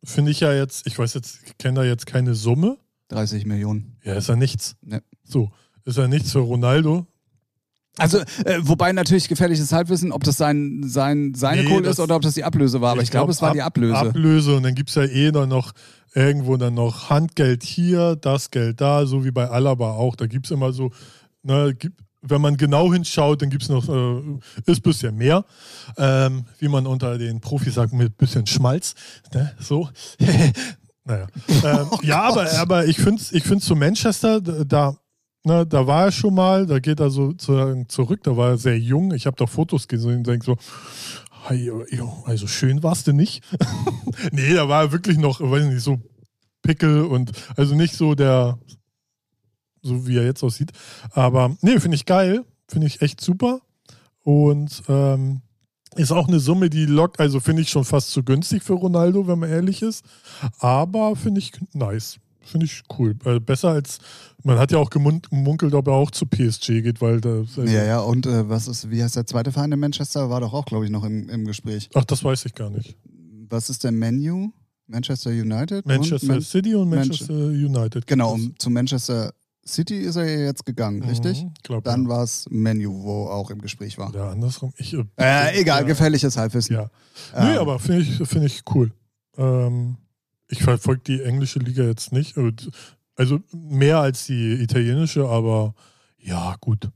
finde ich ja jetzt, ich weiß jetzt, ich kenne da jetzt keine Summe. 30 Millionen. Ja, ist ja nichts. Ne. So, ist ja nichts für Ronaldo. Also, äh, wobei natürlich gefährliches Halbwissen, ob das sein, sein, seine Nee, Kohle ist oder ob das die Ablöse war. Aber ich, glaube, glaub, es war die Ablöse. Ablöse und dann gibt es ja eh dann noch irgendwo dann noch Handgeld hier, das Geld da, so wie bei Alaba auch. Da gibt es immer so, ne, gibt, wenn man genau hinschaut, dann gibt es noch, äh, ist ein bisschen mehr, ähm, wie man unter den Profis sagt, mit bisschen Schmalz. Ne, so. naja. Ähm, ja, aber, aber ich finde es ich find's zu Manchester, da, ne, da war er schon mal, da geht er so sozusagen zurück, da war er sehr jung. Ich habe da Fotos gesehen und denke so, also schön warst du nicht. nee, da war er wirklich noch, weiß nicht, so Pickel und also nicht so der, so wie er jetzt aussieht. Aber nee, finde ich geil. Finde ich echt super. Und ähm, ist auch eine Summe, die lockt, also finde ich schon fast zu günstig für Ronaldo, wenn man ehrlich ist. Aber finde ich nice. Finde ich cool. Äh, besser als, man hat ja auch gemun- gemunkelt, ob er auch zu PSG geht, weil da. Also, ja, ja, und äh, was ist, wie heißt der zweite Verein in Manchester? War doch auch, glaube ich, noch im, im Gespräch. Ach, das weiß ich gar nicht. Was ist der Menu? Manchester United? Manchester und Man City und Manche- Manchester United. Genau, um, zu Manchester City ist er ja jetzt gegangen, richtig? Mhm, glaub, Dann ja. war es Menu, wo auch im Gespräch war. Oder andersrum. Ich, äh, Äh, egal, ja, gefährliches Halbwissen. Ja. Ähm, Nee, aber finde ich, find ich cool. Ähm, ich verfolge die englische Liga jetzt nicht. Also mehr als die italienische, aber Ja, gut.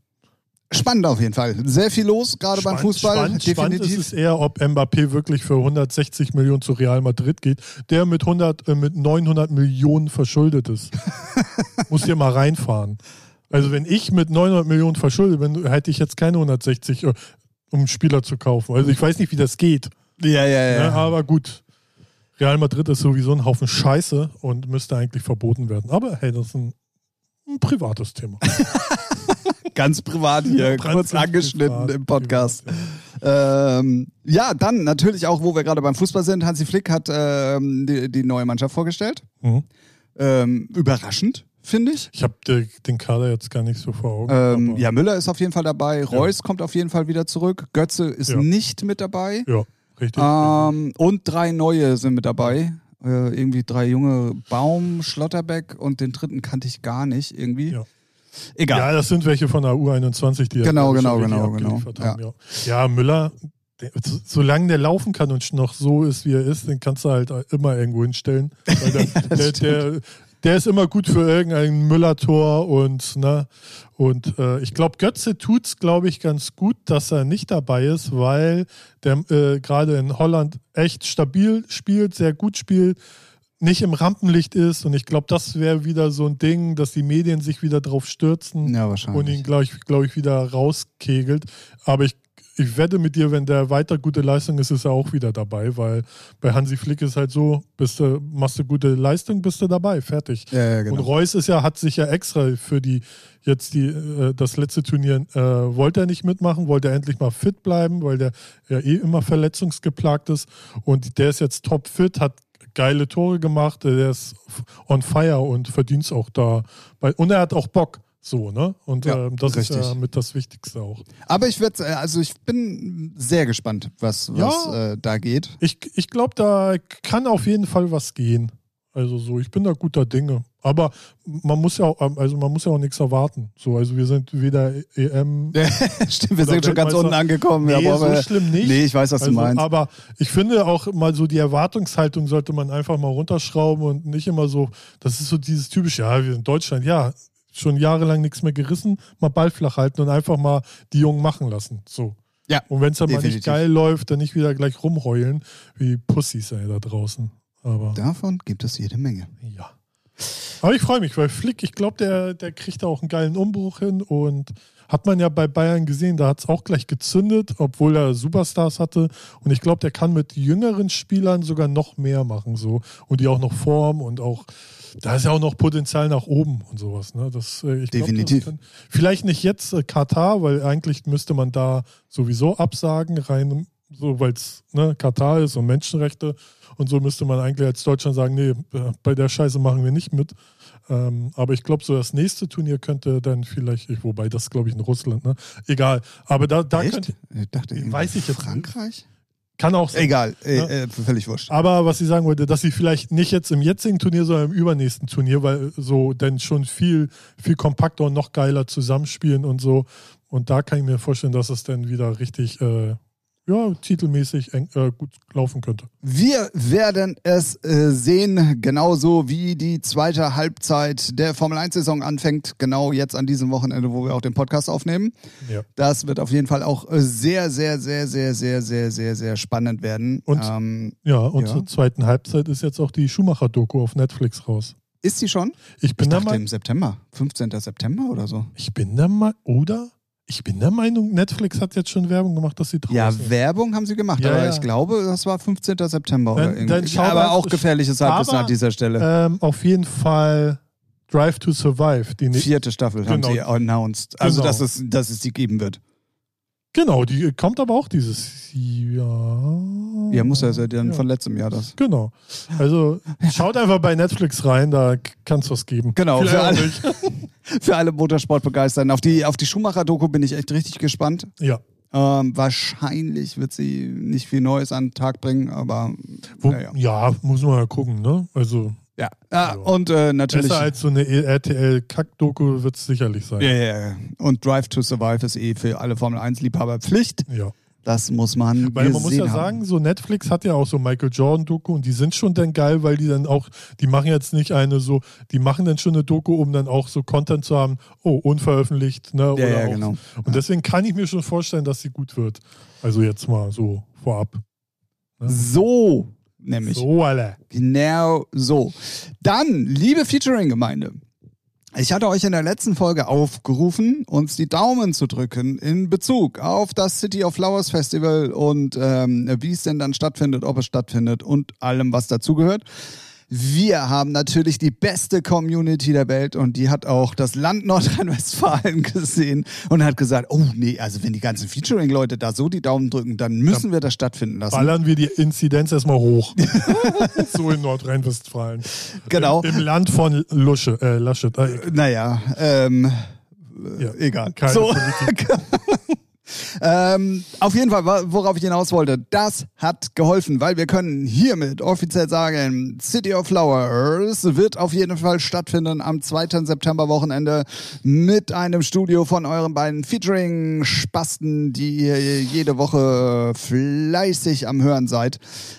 Spannend auf jeden Fall. Sehr viel los, gerade beim Spannend- Fußball. Spannend, spannend definitiv. ist es eher, ob Mbappé wirklich für 160 Millionen zu Real Madrid geht, der mit, 100, äh, mit 900 Millionen verschuldet ist. Muss hier mal reinfahren. Also wenn ich mit 900 Millionen verschuldet bin, hätte ich jetzt keine 160, äh, um einen Spieler zu kaufen. Also ich weiß nicht, wie das geht. ja, ja, ja. Ne? Aber gut. Real Madrid ist sowieso ein Haufen Scheiße und müsste eigentlich verboten werden. Aber hey, das ist ein, ein privates Thema. Ganz privat hier, Ganz kurz privat, angeschnitten im Podcast. privat, Ähm, ja, dann natürlich auch, wo wir gerade beim Fußball sind, Hansi Flick hat ähm, die, die neue Mannschaft vorgestellt. ja. Mhm. Ähm, überraschend, finde ich. Ich habe den Kader jetzt gar nicht so vor Augen. Ähm, ja, Müller ist auf jeden Fall dabei. Reus kommt auf jeden Fall wieder zurück. Götze ist Ja. nicht mit dabei. ja, richtig. Ähm, und drei neue sind mit dabei. Äh, irgendwie drei junge Baum, Schlotterbeck und den dritten kannte ich gar nicht irgendwie. Ja. Egal. Ja, das sind welche von der U21, die ja, Genau, genau, genau, genau. Haben, ja. ja, Müller, der, so- solange der laufen kann und noch so ist, wie er ist, den kannst du halt immer irgendwo hinstellen. Weil der, der, der, der ist immer gut für irgendein Müller-Tor und, ne, und äh, ich glaube, Götze tut's, glaube ich, ganz gut, dass er nicht dabei ist, weil der äh, gerade in Holland echt stabil spielt, sehr gut spielt, nicht im Rampenlicht ist und ich glaube, das wäre wieder so ein Ding, dass die Medien sich wieder drauf stürzen Ja, und ihn, glaube ich, glaub ich, wieder rauskegelt. Aber ich, ich wette mit dir, wenn der weiter gute Leistung ist, ist er auch wieder dabei, weil bei Hansi Flick ist halt so, bist du, machst du gute Leistung, bist du dabei, fertig. Ja, ja, genau. Und Reus ist ja, hat sich ja extra für die jetzt die äh, das letzte Turnier äh, wollte er nicht mitmachen, wollte er endlich mal fit bleiben, weil der ja eh immer verletzungsgeplagt ist. Und der ist jetzt top fit, hat geile Tore gemacht, der ist on fire und verdient auch da. Und er hat auch Bock. So, ne? Und Ja, ähm, das richtig. ist ja mit das Wichtigste auch. Aber ich werde, also ich bin sehr gespannt, was, was Ja. äh, da geht. Ich, ich glaube, da kann auf jeden Fall was gehen. Also so, ich bin da guter Dinge. Aber man muss ja auch, also man muss ja auch nichts erwarten. So, also wir sind weder EM. Stimmt, wir sind schon ganz unten angekommen. Nee, aber so schlimm nicht. Nee, ich weiß, was Also, du meinst. aber ich finde auch mal so die Erwartungshaltung sollte man einfach mal runterschrauben und nicht immer so, das ist so dieses typische, ja, wir sind Deutschland, ja, schon jahrelang nichts mehr gerissen, mal Ball flach halten und einfach mal die Jungen machen lassen. So. Ja, Und wenn es dann mal definitiv. nicht geil läuft, dann nicht wieder gleich rumheulen, wie Pussys ey, da draußen. Aber Davon gibt es jede Menge. ja. Aber ich freue mich, weil Flick, ich glaube, der, der kriegt da auch einen geilen Umbruch hin und hat man ja bei Bayern gesehen, da hat es auch gleich gezündet, obwohl er Superstars hatte. Und ich glaube, der kann mit jüngeren Spielern sogar noch mehr machen so und die auch noch formen und auch da ist ja auch noch Potenzial nach oben und sowas. Ne? Das, äh, ich glaub, Definitiv. Das vielleicht nicht jetzt äh, Katar, weil eigentlich müsste man da sowieso absagen, rein so, weil es ne, Katar ist und Menschenrechte und so müsste man eigentlich als Deutschland sagen, nee, äh, bei der Scheiße machen wir nicht mit. Ähm, aber ich glaube, so das nächste Turnier könnte dann vielleicht, ich- wobei das glaube ich in Russland, ne? Egal. Aber da, da könnte, Ich dachte, Weiß ich jetzt. Frankreich? kann auch sein. Egal, äh, Ja. äh, völlig wurscht. Aber was ich sagen wollte, dass sie vielleicht nicht jetzt im jetzigen Turnier, sondern im übernächsten Turnier, weil so dann schon viel, viel kompakter und noch geiler zusammenspielen und so. Und da kann ich mir vorstellen, dass es dann wieder richtig, äh, ja, titelmäßig eng, äh, gut laufen könnte. Wir werden es äh, sehen, genauso wie die zweite Halbzeit der Formel 1-Saison anfängt, genau jetzt an diesem Wochenende, wo wir auch den Podcast aufnehmen. Ja. Das wird auf jeden Fall auch äh, sehr, sehr, sehr, sehr, sehr, sehr, sehr, sehr spannend werden. Und, ähm, ja, und ja. zur zweiten Halbzeit ist jetzt auch die Schumacher-Doku auf Netflix raus. Ist sie schon? Ich bin ich da mal, im September, 15. September oder so. Ich bin da mal, oder? Ich bin der Meinung, Netflix hat jetzt schon Werbung gemacht, dass sie draußen Ja. Werbung haben sie gemacht, Ja, aber ja. ich glaube, das war 15. September Dann- oder irgendwie. aber auch gefährliches Halbwissen an dieser Stelle. Ähm, auf jeden Fall Drive to Survive. Die, Vierte Staffel haben Genau. sie announced. Also, Genau. dass, es, dass es die geben wird. Genau, die kommt aber auch dieses Jahr. Ja, muss ja, ja dann Ja. von letztem Jahr das. Genau. Also schaut einfach bei Netflix rein, da kann es was geben. Genau, für alle. Für alle Motorsportbegeisterten. Auf die, auf die Schumacher-Doku bin ich echt richtig gespannt. Ja. Ähm, wahrscheinlich wird sie nicht viel Neues an den Tag bringen, aber Wo, naja. ja. muss man ja gucken, ne? Also Ja. Ah, und äh, natürlich. besser als so eine RTL-Kack-Doku wird es sicherlich sein. ja, ja, ja. Und Drive to Survive ist eh für alle Formel 1-Liebhaber Pflicht. Ja. Das muss man Weil man muss ja gesehen sagen, haben. so Netflix hat ja auch so Michael Jordan-Doku und die sind schon dann geil, weil die dann auch, die machen jetzt nicht eine so, die machen dann schon eine Doku, um dann auch so Content zu haben, oh, unveröffentlicht, ne? Ja, oder ja, auch, genau. Und deswegen kann ich mir schon vorstellen, dass sie gut wird. Also jetzt mal so vorab. So, nämlich. So, alle. Genau so. Dann, liebe Featuring-Gemeinde. Ich hatte euch in der letzten Folge aufgerufen, uns die Daumen zu drücken in Bezug auf das City of Flowers Festival und ähm, wie es denn dann stattfindet, ob es stattfindet und allem, was dazugehört. Wir haben natürlich die beste Community der Welt und die hat auch das Land Nordrhein-Westfalen gesehen und hat gesagt, oh nee, also wenn die ganzen Featuring-Leute da so die Daumen drücken, dann müssen wir das stattfinden lassen. Ballern wir die Inzidenz erstmal hoch. so in Nordrhein-Westfalen. Genau. Im, Im Land von Lusche, äh, Laschet. Äh, Naja, ähm, ja. egal. Keine so. Ähm, auf jeden Fall, worauf ich hinaus wollte, das hat geholfen, weil wir können hiermit offiziell sagen, City of Flowers wird auf jeden Fall stattfinden am 2. September Wochenende mit einem Studio von euren beiden Featuring-Spasten, die ihr jede Woche fleißig am Hören seid.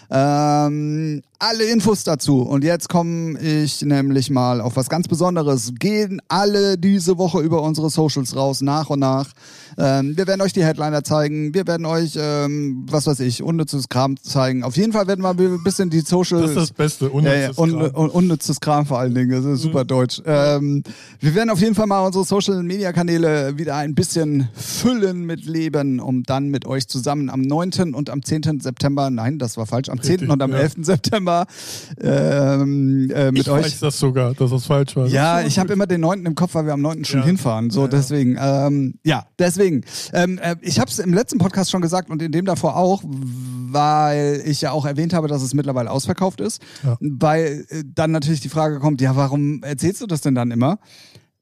Ähm, alle Infos dazu. Und jetzt komme ich nämlich mal auf was ganz Besonderes. Gehen alle diese Woche über unsere Socials raus, nach und nach. Ähm, wir werden euch die Headliner zeigen. Wir werden euch, ähm, was weiß ich, unnützes Kram zeigen. Auf jeden Fall werden wir ein bisschen die Socials. Das ist das Beste. Ja, ja, Unnützes un, Kram. un, unnützes Kram vor allen Dingen, das ist super deutsch. Ähm, wir werden auf jeden Fall mal unsere Social Media Kanäle wieder ein bisschen füllen mit Leben, um dann mit euch zusammen am 9. und am 10. September, nein, das war falsch, am 10. Richtig, und am ja. 11. September ähm, äh, mit ich euch. weiß das sogar, dass das falsch war. Ja, ich habe immer den 9. im Kopf, weil wir am 9. schon Ja. hinfahren. So, Ja, ja. deswegen, ähm, ja, deswegen. Ähm, äh, ich habe es im letzten Podcast schon gesagt und in dem davor auch, weil ich ja auch erwähnt habe, dass es mittlerweile ausverkauft ist. Ja. Weil äh, dann natürlich die Frage kommt, ja, warum erzählst du das denn dann immer?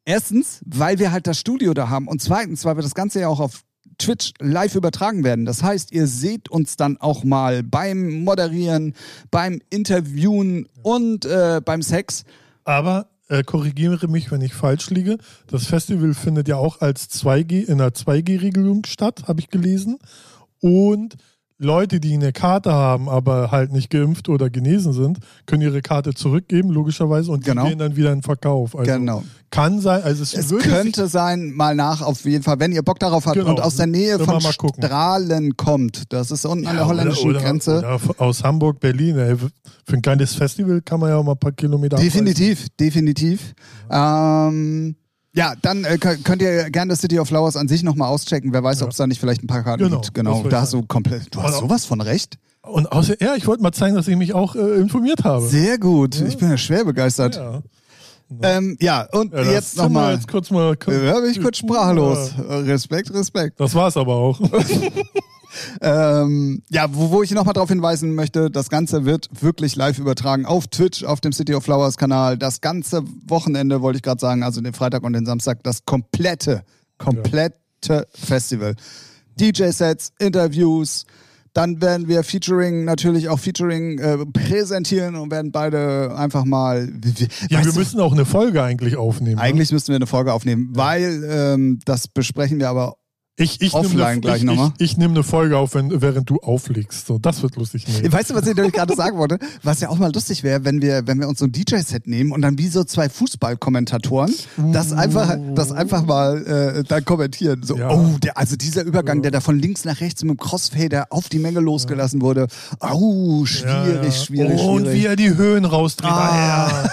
Erstens, weil wir halt das Studio da haben und zweitens, weil wir das Ganze ja auch auf Twitch live übertragen werden. Das heißt, ihr seht uns dann auch mal beim Moderieren, beim Interviewen und äh, beim Sex. Aber äh, korrigiere mich, wenn ich falsch liege. Das Festival findet ja auch als 2G in einer 2G-Regelung statt, habe ich gelesen. Und Leute, die eine Karte haben, aber halt nicht geimpft oder genesen sind, können ihre Karte zurückgeben, logischerweise, und die Genau. gehen dann wieder in Verkauf. Also Genau. Kann sein, also es, Es könnte sein, mal nach auf jeden Fall, wenn ihr Bock darauf habt Genau. und aus der Nähe von. Strahlen kommt. Das ist unten sich, an der holländischen oder, oder, Grenze. Oder aus Hamburg, Berlin. Ey. Für ein kleines Festival kann man ja auch mal ein paar Kilometer abreisen. Definitiv, definitiv. Ähm, ja, dann äh, könnt ihr gerne das City of Flowers an sich nochmal auschecken. Wer weiß, Ja. ob es da nicht vielleicht ein paar Karten Genau, gibt. Genau, da hast du komplett. Du hast sowas von recht. Und außer, ja, ich wollte mal zeigen, dass ich mich auch äh, informiert habe. Sehr gut. Ich bin ja schwer begeistert. ja. Ähm, ja, und Ja, jetzt nochmal. Jetzt kurz mal. Da bin ich kurz sprachlos. Respekt, Respekt. Das war's aber auch. Ähm, ja, wo, wo ich nochmal darauf hinweisen möchte, das Ganze wird wirklich live übertragen auf Twitch, auf dem City of Flowers Kanal. Das ganze Wochenende, wollte ich gerade sagen, also den Freitag und den Samstag, das komplette, komplette Festival. DJ-Sets, Interviews, dann werden wir Featuring, natürlich auch Featuring äh, präsentieren und werden beide einfach mal. ja, wir müssen auch eine Folge eigentlich aufnehmen. ne? eigentlich müssten wir eine Folge aufnehmen, weil ähm, das besprechen wir aber ich, ich offline gleich ich, nochmal. Ich, ich nehme eine Folge auf, wenn, während du auflegst. So, das wird lustig. Nee. Weißt du, was ich gerade sagen wollte? Was ja auch mal lustig wäre, wenn wir, wenn wir uns so ein DJ-Set nehmen und dann wie so zwei Fußballkommentatoren das einfach, das einfach mal äh, dann kommentieren. So, Ja. oh, der, also dieser Übergang, der da von links nach rechts mit dem Crossfader auf die Menge losgelassen wurde. Oh, schwierig, Ja, schwierig, Oh, Und schwierig. wie er die Höhen rausdreht. Ah. Ah.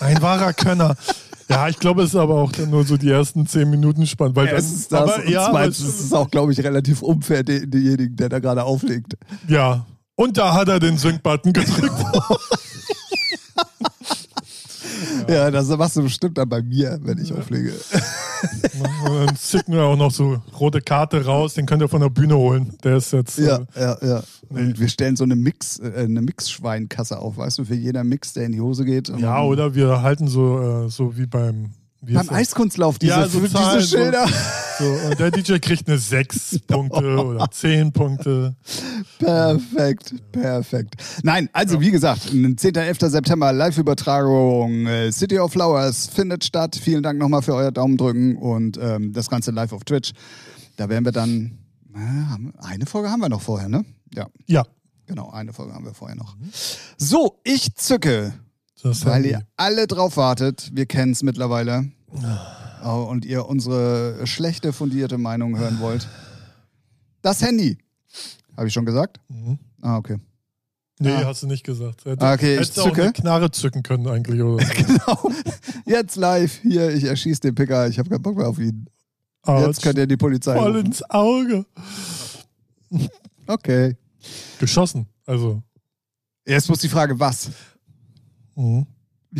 Ein wahrer Könner. Ja, ich glaube, es ist aber auch dann nur so die ersten zehn Minuten spannend. Weil Erstens dann, das aber, und ja, zweitens ist es auch, glaube ich, relativ unfair den, denjenigen, der da gerade auflegt. ja. Und da hat er den Sync-Button gedrückt. Ja, das machst du bestimmt dann bei mir, wenn ich auflege. Und dann zicken wir auch noch so rote Karte raus, den könnt ihr von der Bühne holen. Der ist jetzt. Ja, Äh, ja, ja. Und wir stellen so eine Mix, äh, eine Mixschweinkasse auf, weißt du, für jeder Mix, der in die Hose geht. Ja, oder wir halten so, äh, so wie beim. Beim? Eiskunstlauf, diese, Ja, so diese Zahlen. Schilder. So, und der DJ kriegt eine 6 Punkte oder 10 Punkte. Perfekt, perfekt. Nein, also wie gesagt, 10. 11. September Live-Übertragung äh, City of Flowers findet statt. Vielen Dank nochmal für euer Daumen drücken und ähm, das Ganze live auf Twitch. Da werden wir dann Äh, Eine Folge haben wir noch vorher, ne? Ja, Ja. genau, eine Folge haben wir vorher noch. So, ich zücke, Das weil ihr alle drauf wartet. Wir kennen es mittlerweile. Und ihr unsere schlechte, fundierte Meinung hören wollt. Das Handy. Habe ich schon gesagt? Mhm. Ah, okay. Nee, Ah. hast du nicht gesagt. Hätte, Ah, okay, ich hättest du auch zücke. eine Knarre zücken können eigentlich. Oder so. Genau. Jetzt live. Hier, ich erschieße den Picker. Ich habe keinen Bock mehr auf ihn. Aber Jetzt könnt ihr die Polizei voll rufen. ins Auge. Okay. Geschossen. Also. Jetzt muss die Frage, was? Mhm.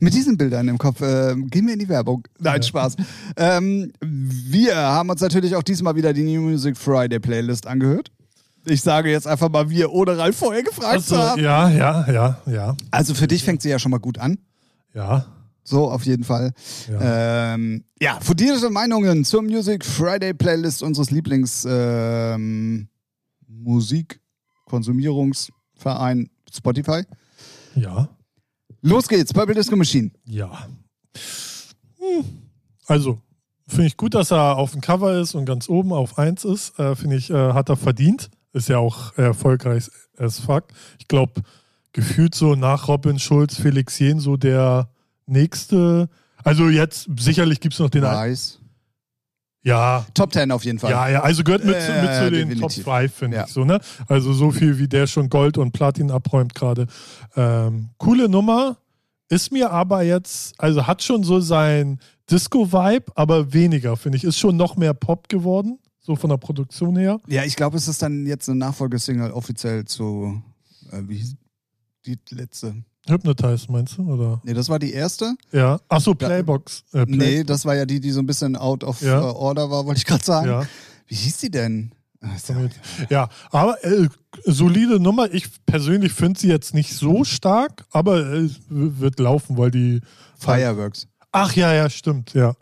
Mit diesen Bildern im Kopf äh, gehen wir in die Werbung. Nein, Ja. Spaß. Ähm, wir haben uns natürlich auch diesmal wieder die New Music Friday Playlist angehört. Ich sage jetzt einfach mal wir, ohne Ralf vorher gefragt Also, zu haben. ja, ja, ja, ja. Also für dich fängt sie ja schon mal gut an. Ja. So, auf jeden Fall. ja. Ähm, ja, fundierte Meinungen zur Music Friday Playlist unseres Lieblings ähm, Musikkonsumierungsverein Spotify. ja. Los geht's, Purple Disco Machine. Ja. Hm. Also, finde ich gut, dass er auf dem Cover ist und ganz oben auf 1 ist. Äh, finde ich, äh, hat er verdient. Ist ja auch erfolgreich as fuck. Ich glaube, gefühlt so nach Robin Schulz, Felix Jen, so der nächste. Also jetzt, sicherlich gibt es noch den. Weiß. Ja, Top 10 auf jeden Fall. ja, ja, also gehört mit, zu- mit Äh, zu den definitiv. Top 5, finde Ja. ich so, ne? Also so viel wie der schon Gold und Platin abräumt gerade. Ähm, coole Nummer. Ist mir aber jetzt, also hat schon so sein Disco-Vibe, aber weniger, finde ich. Ist schon noch mehr Pop geworden, so von der Produktion her. Ja, ich glaube, es ist dann jetzt eine Nachfolgesingle offiziell zu, äh, wie hieß die letzte? Hypnotize, meinst du? Oder? Nee, das war die erste. Ja. Achso, Playbox. Äh, Play Nee, das war ja die, die so ein bisschen out of Ja. äh, order war, wollte ich gerade sagen. Ja. Wie hieß die denn? Ah, ja- aber äh, solide Nummer. Ich persönlich finde sie jetzt nicht so stark, aber äh, wird laufen, weil die. Fireworks. Ach ja, ja, stimmt, ja.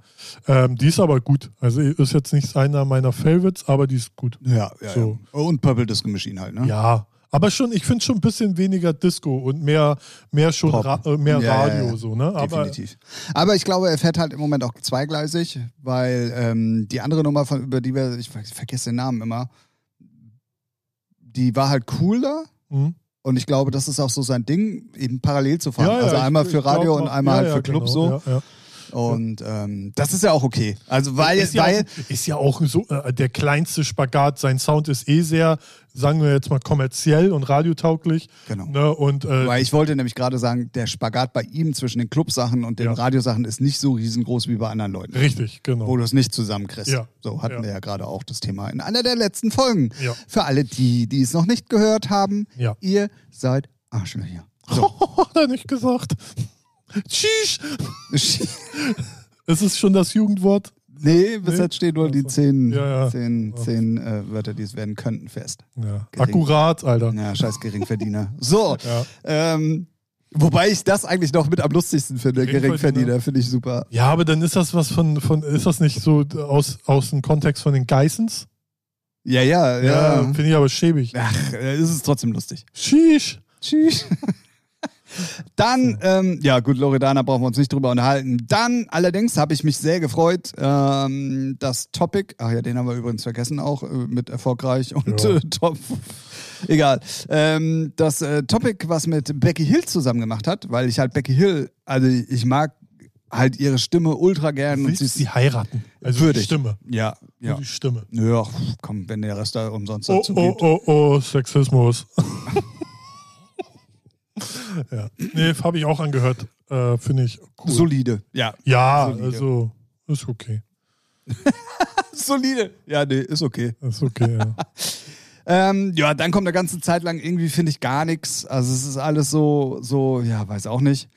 Ähm, die ist aber gut. Also ist jetzt nicht einer meiner Favorites, aber die ist gut. Ja, ja, So. ja. Und Purple Disco Machine halt, ne? Ja. Aber schon, ich finde schon ein bisschen weniger Disco und mehr, mehr schon. Ra äh, mehr Ja, ja, Radio ja. so, ne? Aber Definitiv. Aber ich glaube, er fährt halt im Moment auch zweigleisig, weil ähm, die andere Nummer, von, über die wir, ich ver- vergesse den Namen immer, die war halt cooler. hm? Und ich glaube, das ist auch so sein Ding, eben parallel zu fahren. ja, ja, also einmal für Radio glaub, und einmal ja, halt ja, für Club genau, so. Und ähm, das ist ja auch okay. Also weil, ist, ja weil auch, ist ja auch so äh, der kleinste Spagat. Sein Sound ist eh sehr, sagen wir jetzt mal, kommerziell und radiotauglich. genau. Ne? Und äh, Weil ich wollte nämlich gerade sagen, der Spagat bei ihm zwischen den Clubsachen und den Ja. Radiosachen ist nicht so riesengroß wie bei anderen Leuten. richtig, genau. Wo du es nicht zusammenkriegst. Ja. So hatten Ja. wir ja gerade auch das Thema in einer der letzten Folgen. Ja. Für alle die, die es noch nicht gehört haben, Ja. ihr seid Arschlöcher. So. Hat er nicht gesagt. Tschüss. Es ist schon das Jugendwort. nee, bis Nee? jetzt stehen nur die zehn, Ja, ja. zehn, Ja. zehn äh, Wörter, die es werden könnten, fest. Ja. Akkurat, Alter. Ja, scheiß Geringverdiener. So, Ja. ähm, wobei ich das eigentlich noch mit am lustigsten finde, Geringverdiener. Geringverdiener, finde ich super. ja, aber dann ist das was von, von ist das nicht so aus, aus dem Kontext von den Geissens? Ja, ja, ja. Finde ich aber schäbig. Ach, äh, es ist trotzdem lustig. Sheesh. Tschüss. Dann, ähm, ja gut, Loredana brauchen wir uns nicht drüber unterhalten. Dann allerdings habe ich mich sehr gefreut, ähm, das Topic, ach ja, den haben wir übrigens vergessen auch, äh, mit erfolgreich und Ja. äh, top. Egal. Ähm, das äh, Topic, was mit Becky Hill zusammen gemacht hat, weil ich halt Becky Hill, also ich mag halt ihre Stimme ultra gern. Willst und du sie heiraten? Also Würde die. Stimme. ja, ja. Die Stimme. Ja, komm, wenn der Rest da umsonst Oh, dazu oh, gibt. oh, oh, Sexismus. ja. Nee, habe ich auch angehört. Äh, Finde ich cool. Solide. Ja. ja, solide. also ist okay. Solide. Ja, nee, ist okay. Ist okay, ja. Ähm, ja, dann kommt eine ganze Zeit lang irgendwie, finde ich, gar nichts. Also es ist alles so, so, ja, weiß auch nicht.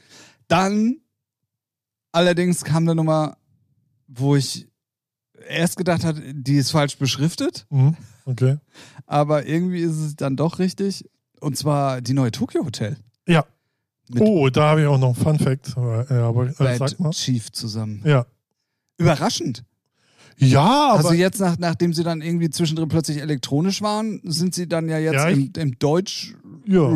Dann allerdings kam eine Nummer, wo ich erst gedacht hatte, die ist falsch beschriftet, Mhm. Okay. aber irgendwie ist es dann doch richtig. Und zwar die neue Tokyo Hotel. Ja. Oh, da habe ich auch noch einen Fun Fact. Aber, ja, aber äh, Bad sag mal. Chief zusammen. Ja. Überraschend. Ja, aber. also jetzt, nach, nachdem sie dann irgendwie zwischendrin plötzlich elektronisch waren, sind sie dann ja jetzt Ja, im, im Deutsch Ja.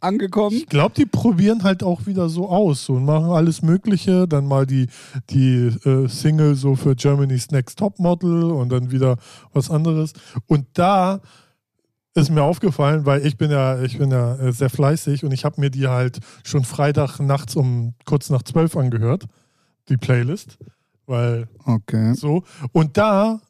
Angekommen. Ich glaube, die probieren halt auch wieder so aus und machen alles Mögliche. Dann mal die, die äh, Single so für Germany's Next Top Model und dann wieder was anderes. Und da ist mir aufgefallen, weil ich bin ja, ich bin ja äh, sehr fleißig und ich habe mir die halt schon Freitag nachts um kurz nach zwölf angehört, die Playlist. Weil Okay. so. Und da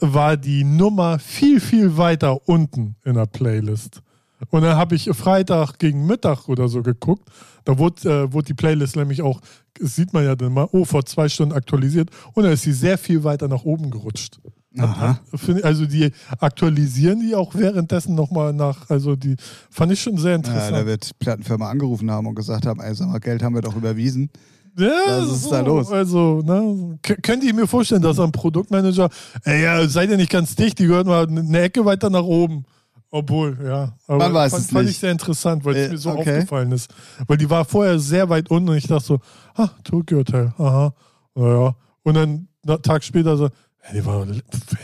war die Nummer viel, viel weiter unten in der Playlist. Und dann habe ich Freitag gegen Mittag oder so geguckt. Da wurde, äh, wurde die Playlist nämlich auch, das sieht man ja dann mal, oh, vor zwei Stunden aktualisiert. Und dann ist sie sehr viel weiter nach oben gerutscht. Aha. Also die aktualisieren die auch währenddessen nochmal nach, also die fand ich schon sehr Ja, interessant. da wird Plattenfirma angerufen haben und gesagt haben, ey, sag mal, Geld haben wir doch überwiesen. Ja, Was ist so, da los? Also, ne, könnt ihr mir vorstellen, dass ein Produktmanager, ey, ja, seid ihr nicht ganz dicht, die gehört mal eine Ecke weiter nach oben. Obwohl, ja. Aber Man weiß fand, es fand nicht. ich sehr interessant, weil es Äh, mir so okay. aufgefallen ist. Weil die war vorher sehr weit unten und ich dachte so, ah, Tokyo Hotel, aha, naja. Und dann einen Tag später so, die war,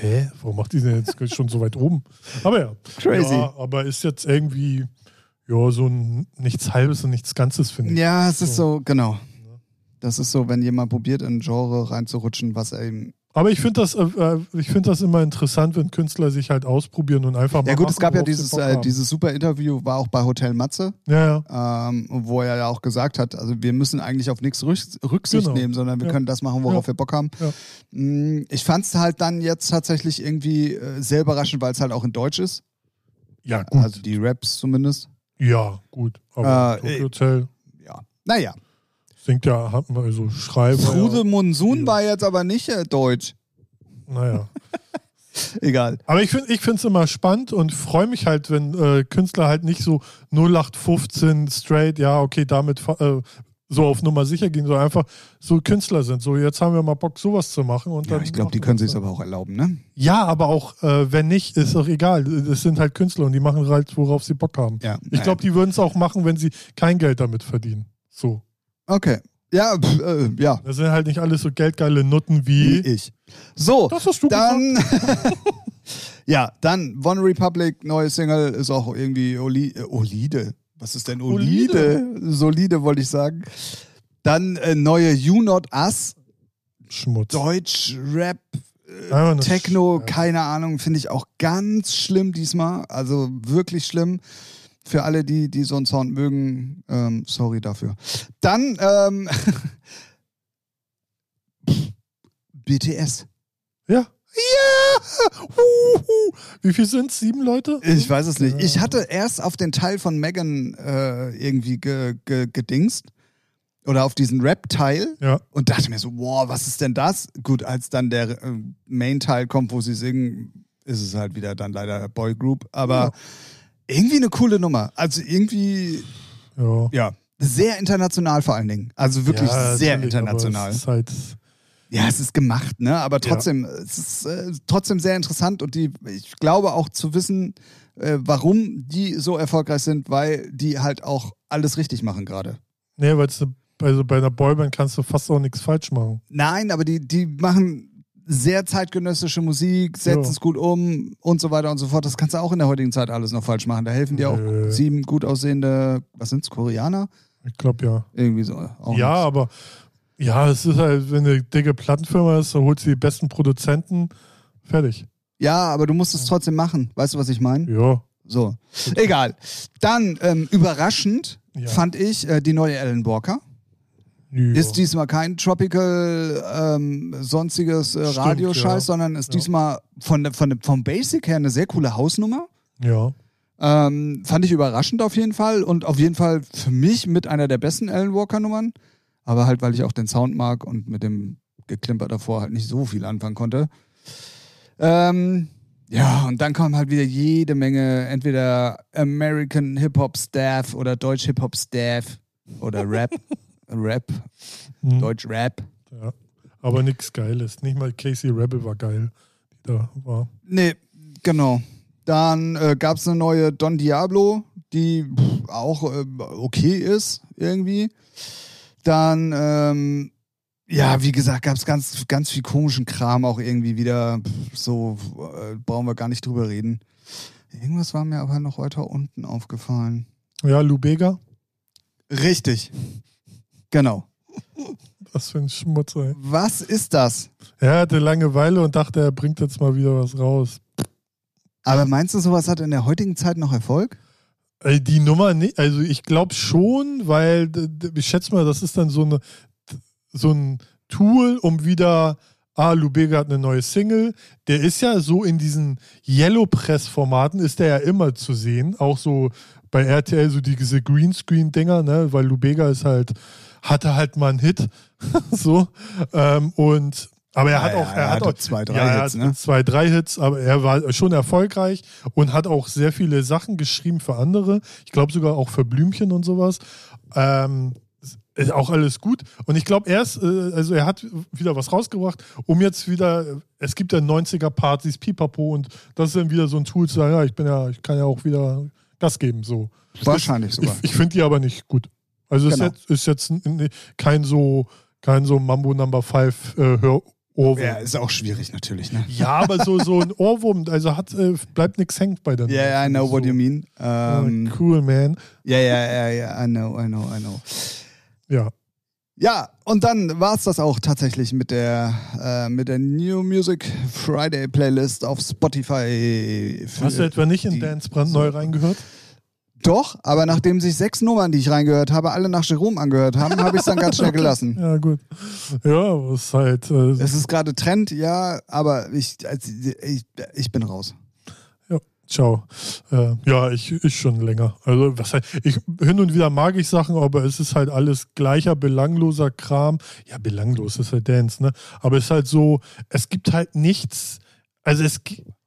hä, warum macht die denn jetzt schon so weit oben? Aber ja. Crazy. Ja, aber ist jetzt irgendwie, ja, so ein nichts Halbes und nichts Ganzes, finde ich. Ja, es ist so, genau. Das ist so, wenn jemand probiert, in ein Genre reinzurutschen, was eben. Aber ich finde das, äh, äh, ich finde das immer interessant, wenn Künstler sich halt ausprobieren und einfach mal. Ja gut, es machen, gab ja dieses, äh, dieses super Interview, war auch bei Hotel Matze, Ja, ja. ähm, wo er ja auch gesagt hat, also wir müssen eigentlich auf nichts Rück- Rücksicht Genau. nehmen, sondern wir Ja. können das machen, worauf wir Bock haben. Mm, Ich fand es halt dann jetzt tatsächlich irgendwie äh, sehr überraschend, weil es halt auch in Deutsch ist. Ja, gut. Also die Raps zumindest. ja, gut. Aber Äh, Tokyo Hotel Ja. Naja. Singt ja, hat man also Schreiber. Frude Ja. Monsun war jetzt aber nicht äh, deutsch. Naja. Egal. Aber ich finde es immer spannend und freue mich halt, wenn äh, Künstler halt nicht so 0815 straight, ja, okay, damit äh, so auf Nummer sicher gehen, sondern einfach so Künstler sind. So, jetzt haben wir mal Bock, sowas zu machen. Und Ja, dann ich glaube, die können wir sich aber auch erlauben, ne? Ja, aber auch, äh, wenn nicht, ist doch egal. Es sind halt Künstler und die machen halt, worauf sie Bock haben. Ja. Ich glaube, die würden es auch machen, wenn sie kein Geld damit verdienen. So. Okay. Ja, pf, äh, ja. Das sind halt nicht alles so geldgeile Nutten wie. ich. So, Das hast du dann. ja, dann One Republic, neue Single, ist auch irgendwie Oli äh, Olide. Was ist denn Olide? Solide, wollte ich sagen. Dann äh, neue You Not Us, Schmutz. Deutsch, Rap, eine Techno, keine Ahnung, finde ich auch ganz schlimm diesmal. Also wirklich schlimm. Für alle, die, die so einen Sound mögen, ähm, sorry dafür. Dann ähm, BTS. Ja. Ja! Uhu. Wie viel sind es? Sieben Leute? Ich weiß es nicht. Ich hatte erst auf den Teil von Megan äh, irgendwie ge, ge, gedingst. Oder auf diesen Rap-Teil. Ja. Und dachte mir so, wow, was ist denn das? Gut, als dann der äh, Main-Teil kommt, wo sie singen, ist es halt wieder dann leider Boy-Group. Aber irgendwie eine coole Nummer. Also irgendwie, Ja. ja, sehr international vor allen Dingen. Also wirklich Ja, sehr international. Es halt, Ja, es ist gemacht, ne? Aber trotzdem, es ist äh, trotzdem sehr interessant und die, ich glaube auch zu wissen, äh, warum die so erfolgreich sind, weil die halt auch alles richtig machen gerade. nee, weil also bei einer Boyband kannst du fast auch nichts falsch machen. Nein, aber die, die machen sehr zeitgenössische Musik, setzen es gut um und so weiter und so fort. Das kannst du auch in der heutigen Zeit alles noch falsch machen. Da helfen dir auch sieben gut aussehende, was sind's, Koreaner? Ich glaube ja. Irgendwie so. Ja, nichts. aber ja, es ist halt, wenn eine dicke Plattenfirma ist, dann holst du die besten Produzenten, fertig. Ja, aber du musst es trotzdem machen. Weißt du, was ich meine? Ja. So. Egal. Dann, ähm, überraschend Ja. fand ich äh, die neue Alan Walker. Ja. Ist diesmal kein Tropical ähm, sonstiges äh, Stimmt, Radioscheiß, ja. sondern ist Ja. diesmal von, von, vom Basic her eine sehr coole Hausnummer. ja. Ähm, fand ich überraschend auf jeden Fall und auf jeden Fall für mich mit einer der besten Alan Walker Nummern. Aber halt, weil ich auch den Sound mag und mit dem Geklimper davor halt nicht so viel anfangen konnte. Ähm, ja, und dann kam halt wieder jede Menge, entweder American Hip-Hop Staff oder Deutsch Hip-Hop Staff oder Rap. Rap, Hm. Deutsch Rap. ja. Aber nichts Geiles. Nicht mal Casey Rebel war geil. Die da war. Nee, genau. Dann äh, gab es eine neue Don Diablo, die pff, auch äh, okay ist, irgendwie. Dann, ähm, ja, wie gesagt, gab es ganz, ganz viel komischen Kram auch irgendwie wieder. Pff, So äh, brauchen wir gar nicht drüber reden. Irgendwas war mir aber noch weiter unten aufgefallen. Ja, Lubega. Richtig. Genau. Was für ein Schmutz, ey. Was ist das? Er hatte Langeweile und dachte, er bringt jetzt mal wieder was raus. Aber meinst du, sowas hat in der heutigen Zeit noch Erfolg? Die Nummer, nicht, also ich glaube schon, weil ich schätze mal, das ist dann so, eine, so ein Tool, um wieder, ah, Lubega hat eine neue Single. Der ist ja so in diesen Yellow Press-Formaten, ist der ja immer zu sehen. Auch so bei RTL, so diese Greenscreen-Dinger, ne? weil Lubega ist halt, hatte halt mal einen Hit. so. Ähm, und aber er hat Ja, auch, ja, er er hat auch zwei, drei ja, er Hits, ne? zwei, drei Hits, aber er war schon erfolgreich und hat auch sehr viele Sachen geschrieben für andere. Ich glaube sogar auch für Blümchen und sowas. Ähm, ist auch alles gut. Und ich glaube erst, äh, also er hat wieder was rausgebracht, um jetzt wieder, es gibt ja 90er-Partys, Pipapo und das ist dann wieder so ein Tool zu sagen, ja, ich bin ja, ich kann ja auch wieder Gas geben, so. Wahrscheinlich Ich, sogar. ich finde die aber nicht gut. Also Genau. ist jetzt, ist jetzt kein so, kein so Mambo Number 5 äh, Hör Ohrwurm. Ja, ist auch schwierig natürlich, ne? Ja, aber so, so ein Ohrwurm, also hat, äh, bleibt nichts hängt bei der Ja, yeah, I know what so. you mean. Ähm, Oh, cool, man. Ja, ja, ja, ja, I know, I know, I know. Ja. Ja, und dann war es das auch tatsächlich mit der, äh, mit der New Music Friday Playlist auf Spotify. Hast du etwa nicht in Dance brandneu reingehört? Doch, aber nachdem sich sechs Nummern, die ich reingehört habe, alle nach Jerome angehört haben, habe ich es dann ganz schnell gelassen. Ja, gut. Ja, es ist halt. Äh, Es ist gerade Trend, ja, aber ich, also, ich, ich bin raus. ja, ciao. Äh, ja, ich, ich schon länger. Also, was heißt, ich, hin und wieder mag ich Sachen, aber es ist halt alles gleicher, belangloser Kram. Ja, belanglos ist halt Dance, ne? Aber es ist halt so, es gibt halt nichts. Also, es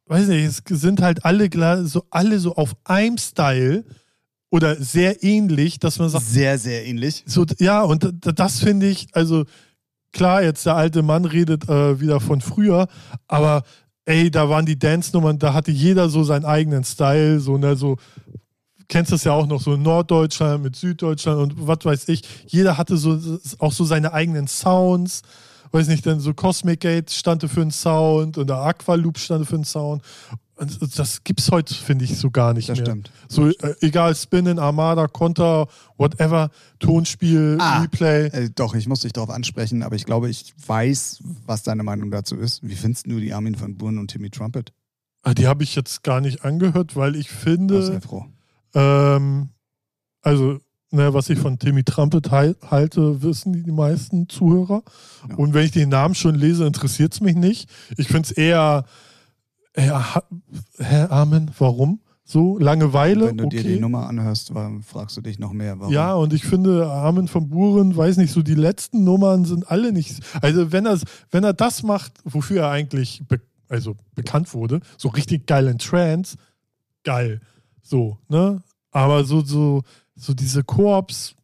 weiß nicht, es sind halt alle, so, alle so auf einem Style oder sehr ähnlich, dass man sagt, Sehr, sehr ähnlich. So, ja, und das finde ich, also klar, jetzt der alte Mann redet äh, wieder von früher, aber ey, da waren die Dance-Nummern, da hatte jeder so seinen eigenen Style, so, ne, so, kennst das ja auch noch, so Norddeutschland mit Süddeutschland und was weiß ich, jeder hatte so auch so seine eigenen Sounds. Weiß nicht, dann so Cosmic Gate stand für einen Sound und der Aqualoop stand für einen Sound. Und das gibt's heute, finde ich, so gar nicht Das mehr. stimmt. So, äh, egal, Spinnen, Armada, Konter, whatever, Tonspiel, Ah. Replay. Äh, doch, ich muss dich darauf ansprechen, aber ich glaube, ich weiß, was deine Meinung dazu ist. Wie findest du die Armin van Buren und Timmy Trumpet? Ah, Die habe ich jetzt gar nicht angehört, weil ich Oh, sehr finde, froh. ähm, also, ne, was ich von Timmy Trumpet hal- halte, wissen die, die meisten Zuhörer. Ja. Und wenn ich den Namen schon lese, interessiert es mich nicht. Ich finde es eher, ha- hä, Amen, warum? So, Langeweile, Wenn du dir okay. die Nummer anhörst, warum fragst du dich noch mehr, warum? Ja, und ich finde, Armin von Buren, weiß nicht, so die letzten Nummern sind alle nicht. Also, wenn er, wenn er das macht, wofür er eigentlich be also bekannt wurde, so richtig geil in Trance, geil. So, ne? Aber so, so, so diese Koops,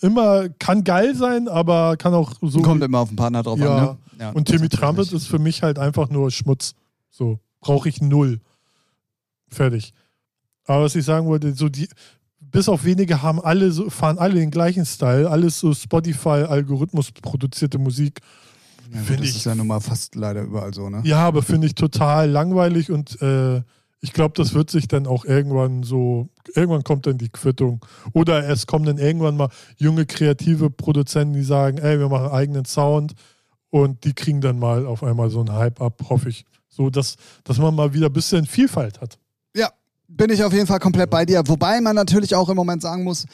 immer, kann geil sein, aber kann auch so. Kommt immer auf den Partner drauf Ja. an, ne? Ja, und Timmy Trumpet ist für mich halt einfach nur Schmutz. So, brauche ich null. Fertig. Aber was ich sagen wollte, so die, bis auf wenige haben alle so, fahren alle den gleichen Style, alles so Spotify-Algorithmus produzierte Musik. Ja, gut, das ich- ist ja nun mal fast leider überall so, ne? Ja, aber finde ich total langweilig und äh, ich glaube, das wird sich dann auch irgendwann so, irgendwann kommt dann die Quittung. Oder es kommen dann irgendwann mal junge, kreative Produzenten, die sagen, ey, wir machen eigenen Sound und die kriegen dann mal auf einmal so einen Hype ab, hoffe ich. So, dass, dass man mal wieder ein bisschen Vielfalt hat. Ja, bin ich auf jeden Fall komplett bei dir. Wobei man natürlich auch im Moment sagen muss,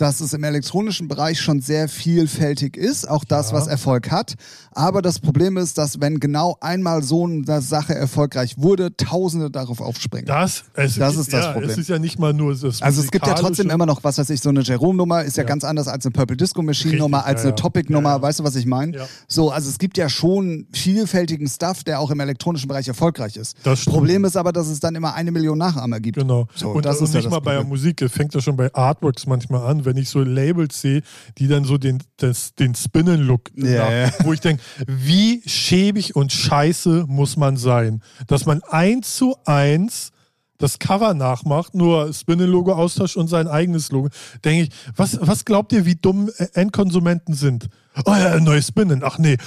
dass es im elektronischen Bereich schon sehr vielfältig ist, auch das, Ja. was Erfolg hat. Aber das Problem ist, dass wenn genau einmal so eine Sache erfolgreich wurde, Tausende darauf aufspringen. Das, es, Das ist das ja, Problem. Es ist ja nicht mal nur das Also es gibt ja trotzdem immer noch, was weiß ich, so eine Jerome-Nummer ist ja, Ja. ganz anders als eine Purple Disco Machine-Nummer, als ja, eine ja. Topic-Nummer, Ja, ja. weißt du, was ich meine? Ja. So, also es gibt ja schon vielfältigen Stuff, der auch im elektronischen Bereich erfolgreich ist. Das stimmt. Problem ist aber, dass es dann immer eine Million Nachahmer gibt. Genau. So, und das und ist ja nicht das mal bei der Problem. Musik, es fängt ja schon bei Artworks manchmal an, wenn ich so Labels sehe, die dann so den, das, den Spinnen-Look, nach- ja. wo ich denke, wie schäbig und scheiße muss man sein, dass man eins zu eins das Cover nachmacht, nur Spinnen-Logo austauscht und sein eigenes Logo. Denke ich, was, was glaubt ihr, wie dumm Endkonsumenten sind? Oh ja, neues Spinnen. Ach nee,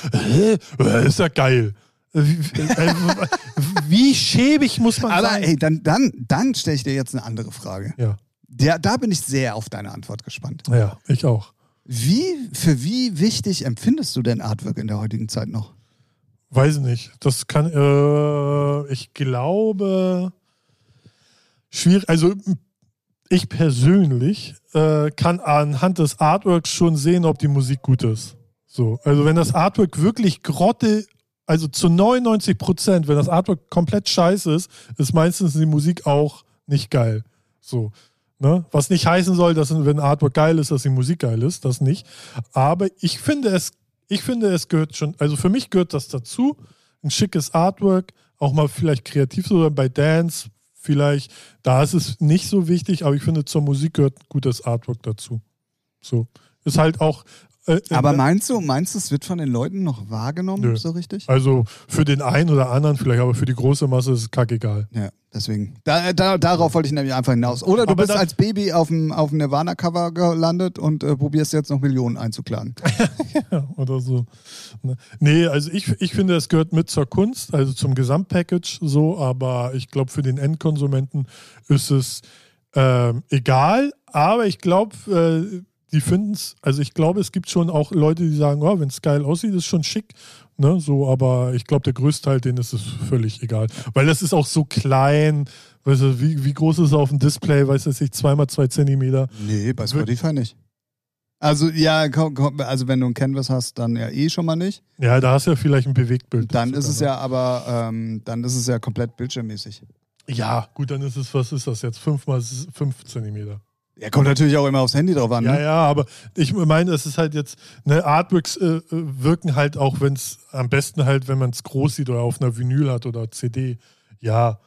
ist ja geil. Wie, äh, wie schäbig muss man Aber sein? ey, dann, dann, dann stelle ich dir jetzt eine andere Frage. Ja, Der, da bin ich sehr auf deine Antwort gespannt. ja, ich auch. Wie, für wie wichtig empfindest du denn Artwork in der heutigen Zeit noch? Weiß nicht. Das kann, äh, ich glaube, schwierig. Also ich persönlich äh, kann anhand des Artworks schon sehen, ob die Musik gut ist. So, also wenn das Artwork wirklich grotte, also zu 99 Prozent, wenn das Artwork komplett scheiße ist, ist meistens die Musik auch nicht geil. So. Ne? Was nicht heißen soll, dass wenn Artwork geil ist, dass die Musik geil ist, das nicht. Aber ich finde es, ich finde es gehört schon, also für mich gehört das dazu, ein schickes Artwork, auch mal vielleicht kreativ so bei Dance, vielleicht, da ist es nicht so wichtig, aber ich finde zur Musik gehört gutes Artwork dazu. So. Ist halt auch. Äh, Aber äh, meinst du, meinst du, es wird von den Leuten noch wahrgenommen, Nö. so richtig? also für den einen oder anderen vielleicht, aber für die große Masse ist es kackegal. Ja, deswegen. Da, da, darauf wollte ich nämlich einfach hinaus. Oder du Aber bist dann- als Baby auf dem, auf dem Nirvana-Cover gelandet und äh, probierst jetzt noch Millionen einzuklagen. Ja, oder so. Ne. Nee, also ich, ich finde, es gehört mit zur Kunst, also zum Gesamtpackage so, aber ich glaube, für den Endkonsumenten ist es ähm, egal, aber ich glaube, äh, die finden es, also ich glaube, es gibt schon auch Leute, die sagen, oh, wenn es geil aussieht, ist schon schick. Ne, so, aber ich glaube, der größte Teil, denen ist es völlig egal. Weil das ist auch so klein, weißt du, wie, wie groß ist es auf dem Display, weiß ich nicht, zweimal zwei Zentimeter. Nee, bei Spotify nicht. Also ja, komm, komm, also wenn du ein Canvas hast, dann ja eh schon mal nicht. Ja, da hast du ja vielleicht ein Bewegtbild. Dann ist es ja aber, ähm, dann ist es ja komplett bildschirmmäßig. Ja, gut, dann ist es, was ist das jetzt? Fünf mal fünf Zentimeter. Ja, kommt natürlich auch immer aufs Handy drauf an. Ja, ne? ja, aber ich meine, es ist halt jetzt, ne, Artworks äh, wirken halt auch, wenn es am besten halt, wenn man es groß sieht oder auf einer Vinyl hat oder CD. Ja.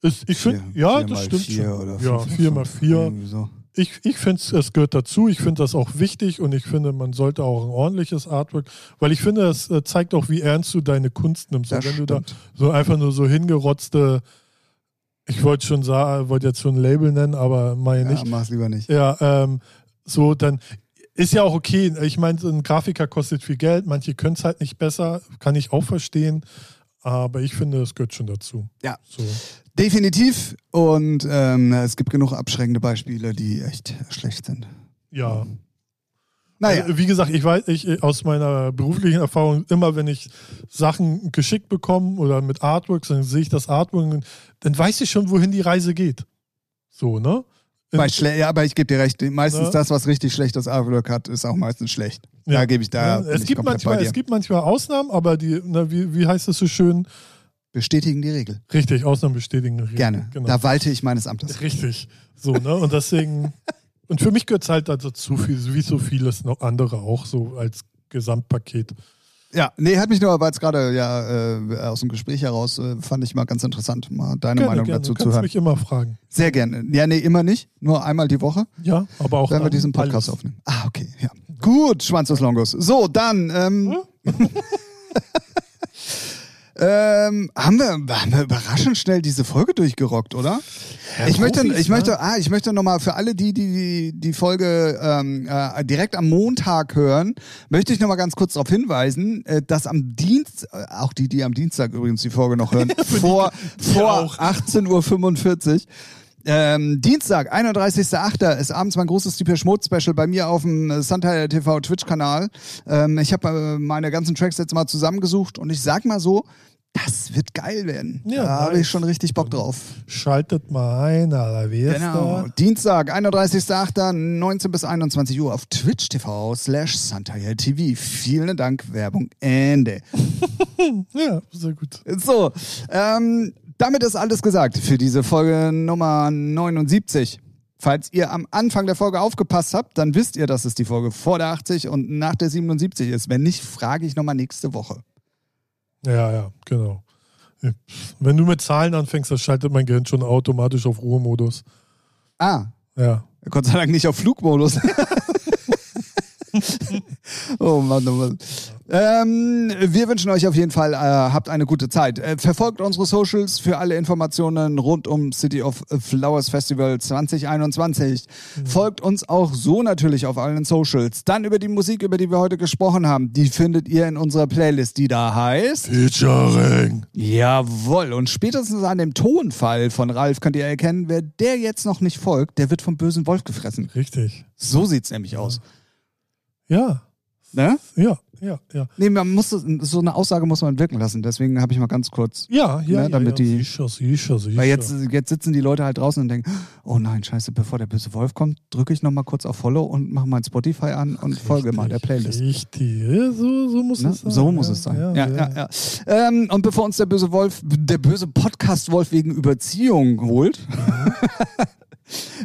Ist, ich finde, ja, das stimmt vier schon. Oder ja, vier mal vier. So. Ich, ich finde, es gehört dazu. Ich finde das auch wichtig und ich finde, man sollte auch ein ordentliches Artwork, weil ich finde, es äh, zeigt auch, wie ernst du deine Kunst nimmst. Das und wenn du da stimmt. so einfach nur so hingerotzte, ich wollte schon sagen, wollte jetzt schon ein Label nennen, aber meine Ja, nicht. mach's lieber nicht. Ja, ähm, so dann ist ja auch okay. Ich meine, so ein Grafiker kostet viel Geld, manche können es halt nicht besser, kann ich auch verstehen. Aber ich finde, es gehört schon dazu. Ja. So. Definitiv. Und ähm, es gibt genug abschreckende Beispiele, die echt schlecht sind. Ja. Naja, Also, wie gesagt, ich weiß, ich aus meiner beruflichen Erfahrung, immer wenn ich Sachen geschickt bekomme oder mit Artworks, dann sehe ich das Artwork, dann weiß ich schon, wohin die Reise geht. So, ne? ja, aber ich gebe dir recht. Meistens Ne? das, was richtig schlechtes Artwork hat, ist auch meistens schlecht. Da gebe ich da. Ja, es, gibt manchmal, es gibt manchmal Ausnahmen, aber die, na, wie, wie heißt es so schön? Bestätigen die Regel. Richtig, Ausnahmen bestätigen. Regeln. Gerne. Genau. Da walte ich meines Amtes. Richtig. So, ne? Und deswegen, und für mich gehört es halt dazu, viel, wie so vieles noch andere auch, so als Gesamtpaket. Ja, nee, hat mich nur, weil es gerade ja äh, aus dem Gespräch heraus äh, fand ich mal ganz interessant, mal deine Gerne, Meinung gerne. dazu Du zu kannst hören. mich immer fragen. Sehr gerne. Ja, nee, immer nicht. Nur einmal die Woche, Ja, aber auch wenn wir diesen Podcast alles. aufnehmen. Ah, okay, ja. Gut, Schwanz des Longos. So, dann ähm, ähm, haben, wir, haben wir überraschend schnell diese Folge durchgerockt, oder? ich möchte, Profis, ich ne? möchte, ah, ich möchte nochmal für alle, die die, die Folge ähm, äh, direkt am Montag hören, möchte ich nochmal ganz kurz darauf hinweisen, äh, dass am Dienst, äh, auch die, die am Dienstag übrigens die Folge noch hören, vor, vor auch. 18.45 Uhr. Ähm, Dienstag, 31.08. ist abends mein großes Deeper Schmutz Special bei mir auf dem äh, Sunteil TV Twitch-Kanal. Ähm, ich habe äh, meine ganzen Tracks jetzt mal zusammengesucht und ich sag mal so, das wird geil werden. Ja, da habe ich schon richtig Bock drauf. Schaltet mal ein, Alter, wie ist Genau. da? Dienstag, 31.08. 19 bis 21 Uhr auf Twitch TV slash Sunteil TV. Vielen Dank, Werbung, Ende. Ja, sehr gut. So, ähm, damit ist alles gesagt für diese Folge Nummer 79. Falls ihr am Anfang der Folge aufgepasst habt, dann wisst ihr, dass es die Folge vor der 80 und nach der 77 ist. Wenn nicht, frage ich nochmal nächste Woche. Ja, ja, genau. Wenn du mit Zahlen anfängst, dann schaltet mein Gehirn schon automatisch auf Ruhemodus. Ah, Ja. Gott sei Dank nicht auf Flugmodus. oh Mann, oh Mann. Ähm, wir wünschen euch auf jeden Fall, äh, habt eine gute Zeit. Äh, verfolgt unsere Socials für alle Informationen rund um City of Flowers Festival 2021. Mhm. Folgt uns auch so natürlich auf allen Socials. Dann über die Musik, über die wir heute gesprochen haben, die findet ihr in unserer Playlist, die da heißt Featuring. Jawohl. Und spätestens an dem Tonfall von Ralf könnt ihr erkennen, wer der jetzt noch nicht folgt, der wird vom bösen Wolf gefressen. Richtig. So sieht's nämlich aus. Ja. Ne? Ja, ja, ja. Nee, man muss so eine Aussage muss man wirken lassen. Deswegen habe ich mal ganz kurz. Ja, ja, ne, damit ja, die. Sicher, sicher, sicher. Weil jetzt, jetzt sitzen die Leute halt draußen und denken, oh nein, scheiße, bevor der böse Wolf kommt, drücke ich nochmal kurz auf Follow und mache mein Spotify an und richtig, folge mal der Playlist. Richtig, so, so muss ne? es sein. So muss ja, es sein. Ja, ja, ja. ja. Ähm, und bevor uns der böse Wolf, der böse Podcast-Wolf wegen Überziehung holt.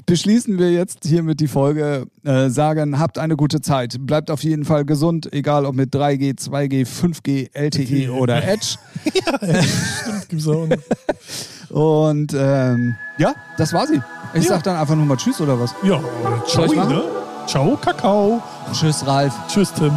Beschließen wir jetzt hiermit die Folge. Äh, sagen, habt eine gute Zeit. Bleibt auf jeden Fall gesund, egal ob mit 3G, 2G, 5G, LTE oder Edge. ja, stimmt, gibt's auch noch. Und ähm, ja, das war sie. Ich ja. sag dann einfach nur mal Tschüss oder was? Ja, ciao, ne? Ciao, Kakao. Tschüss, Ralf. Tschüss, Tim.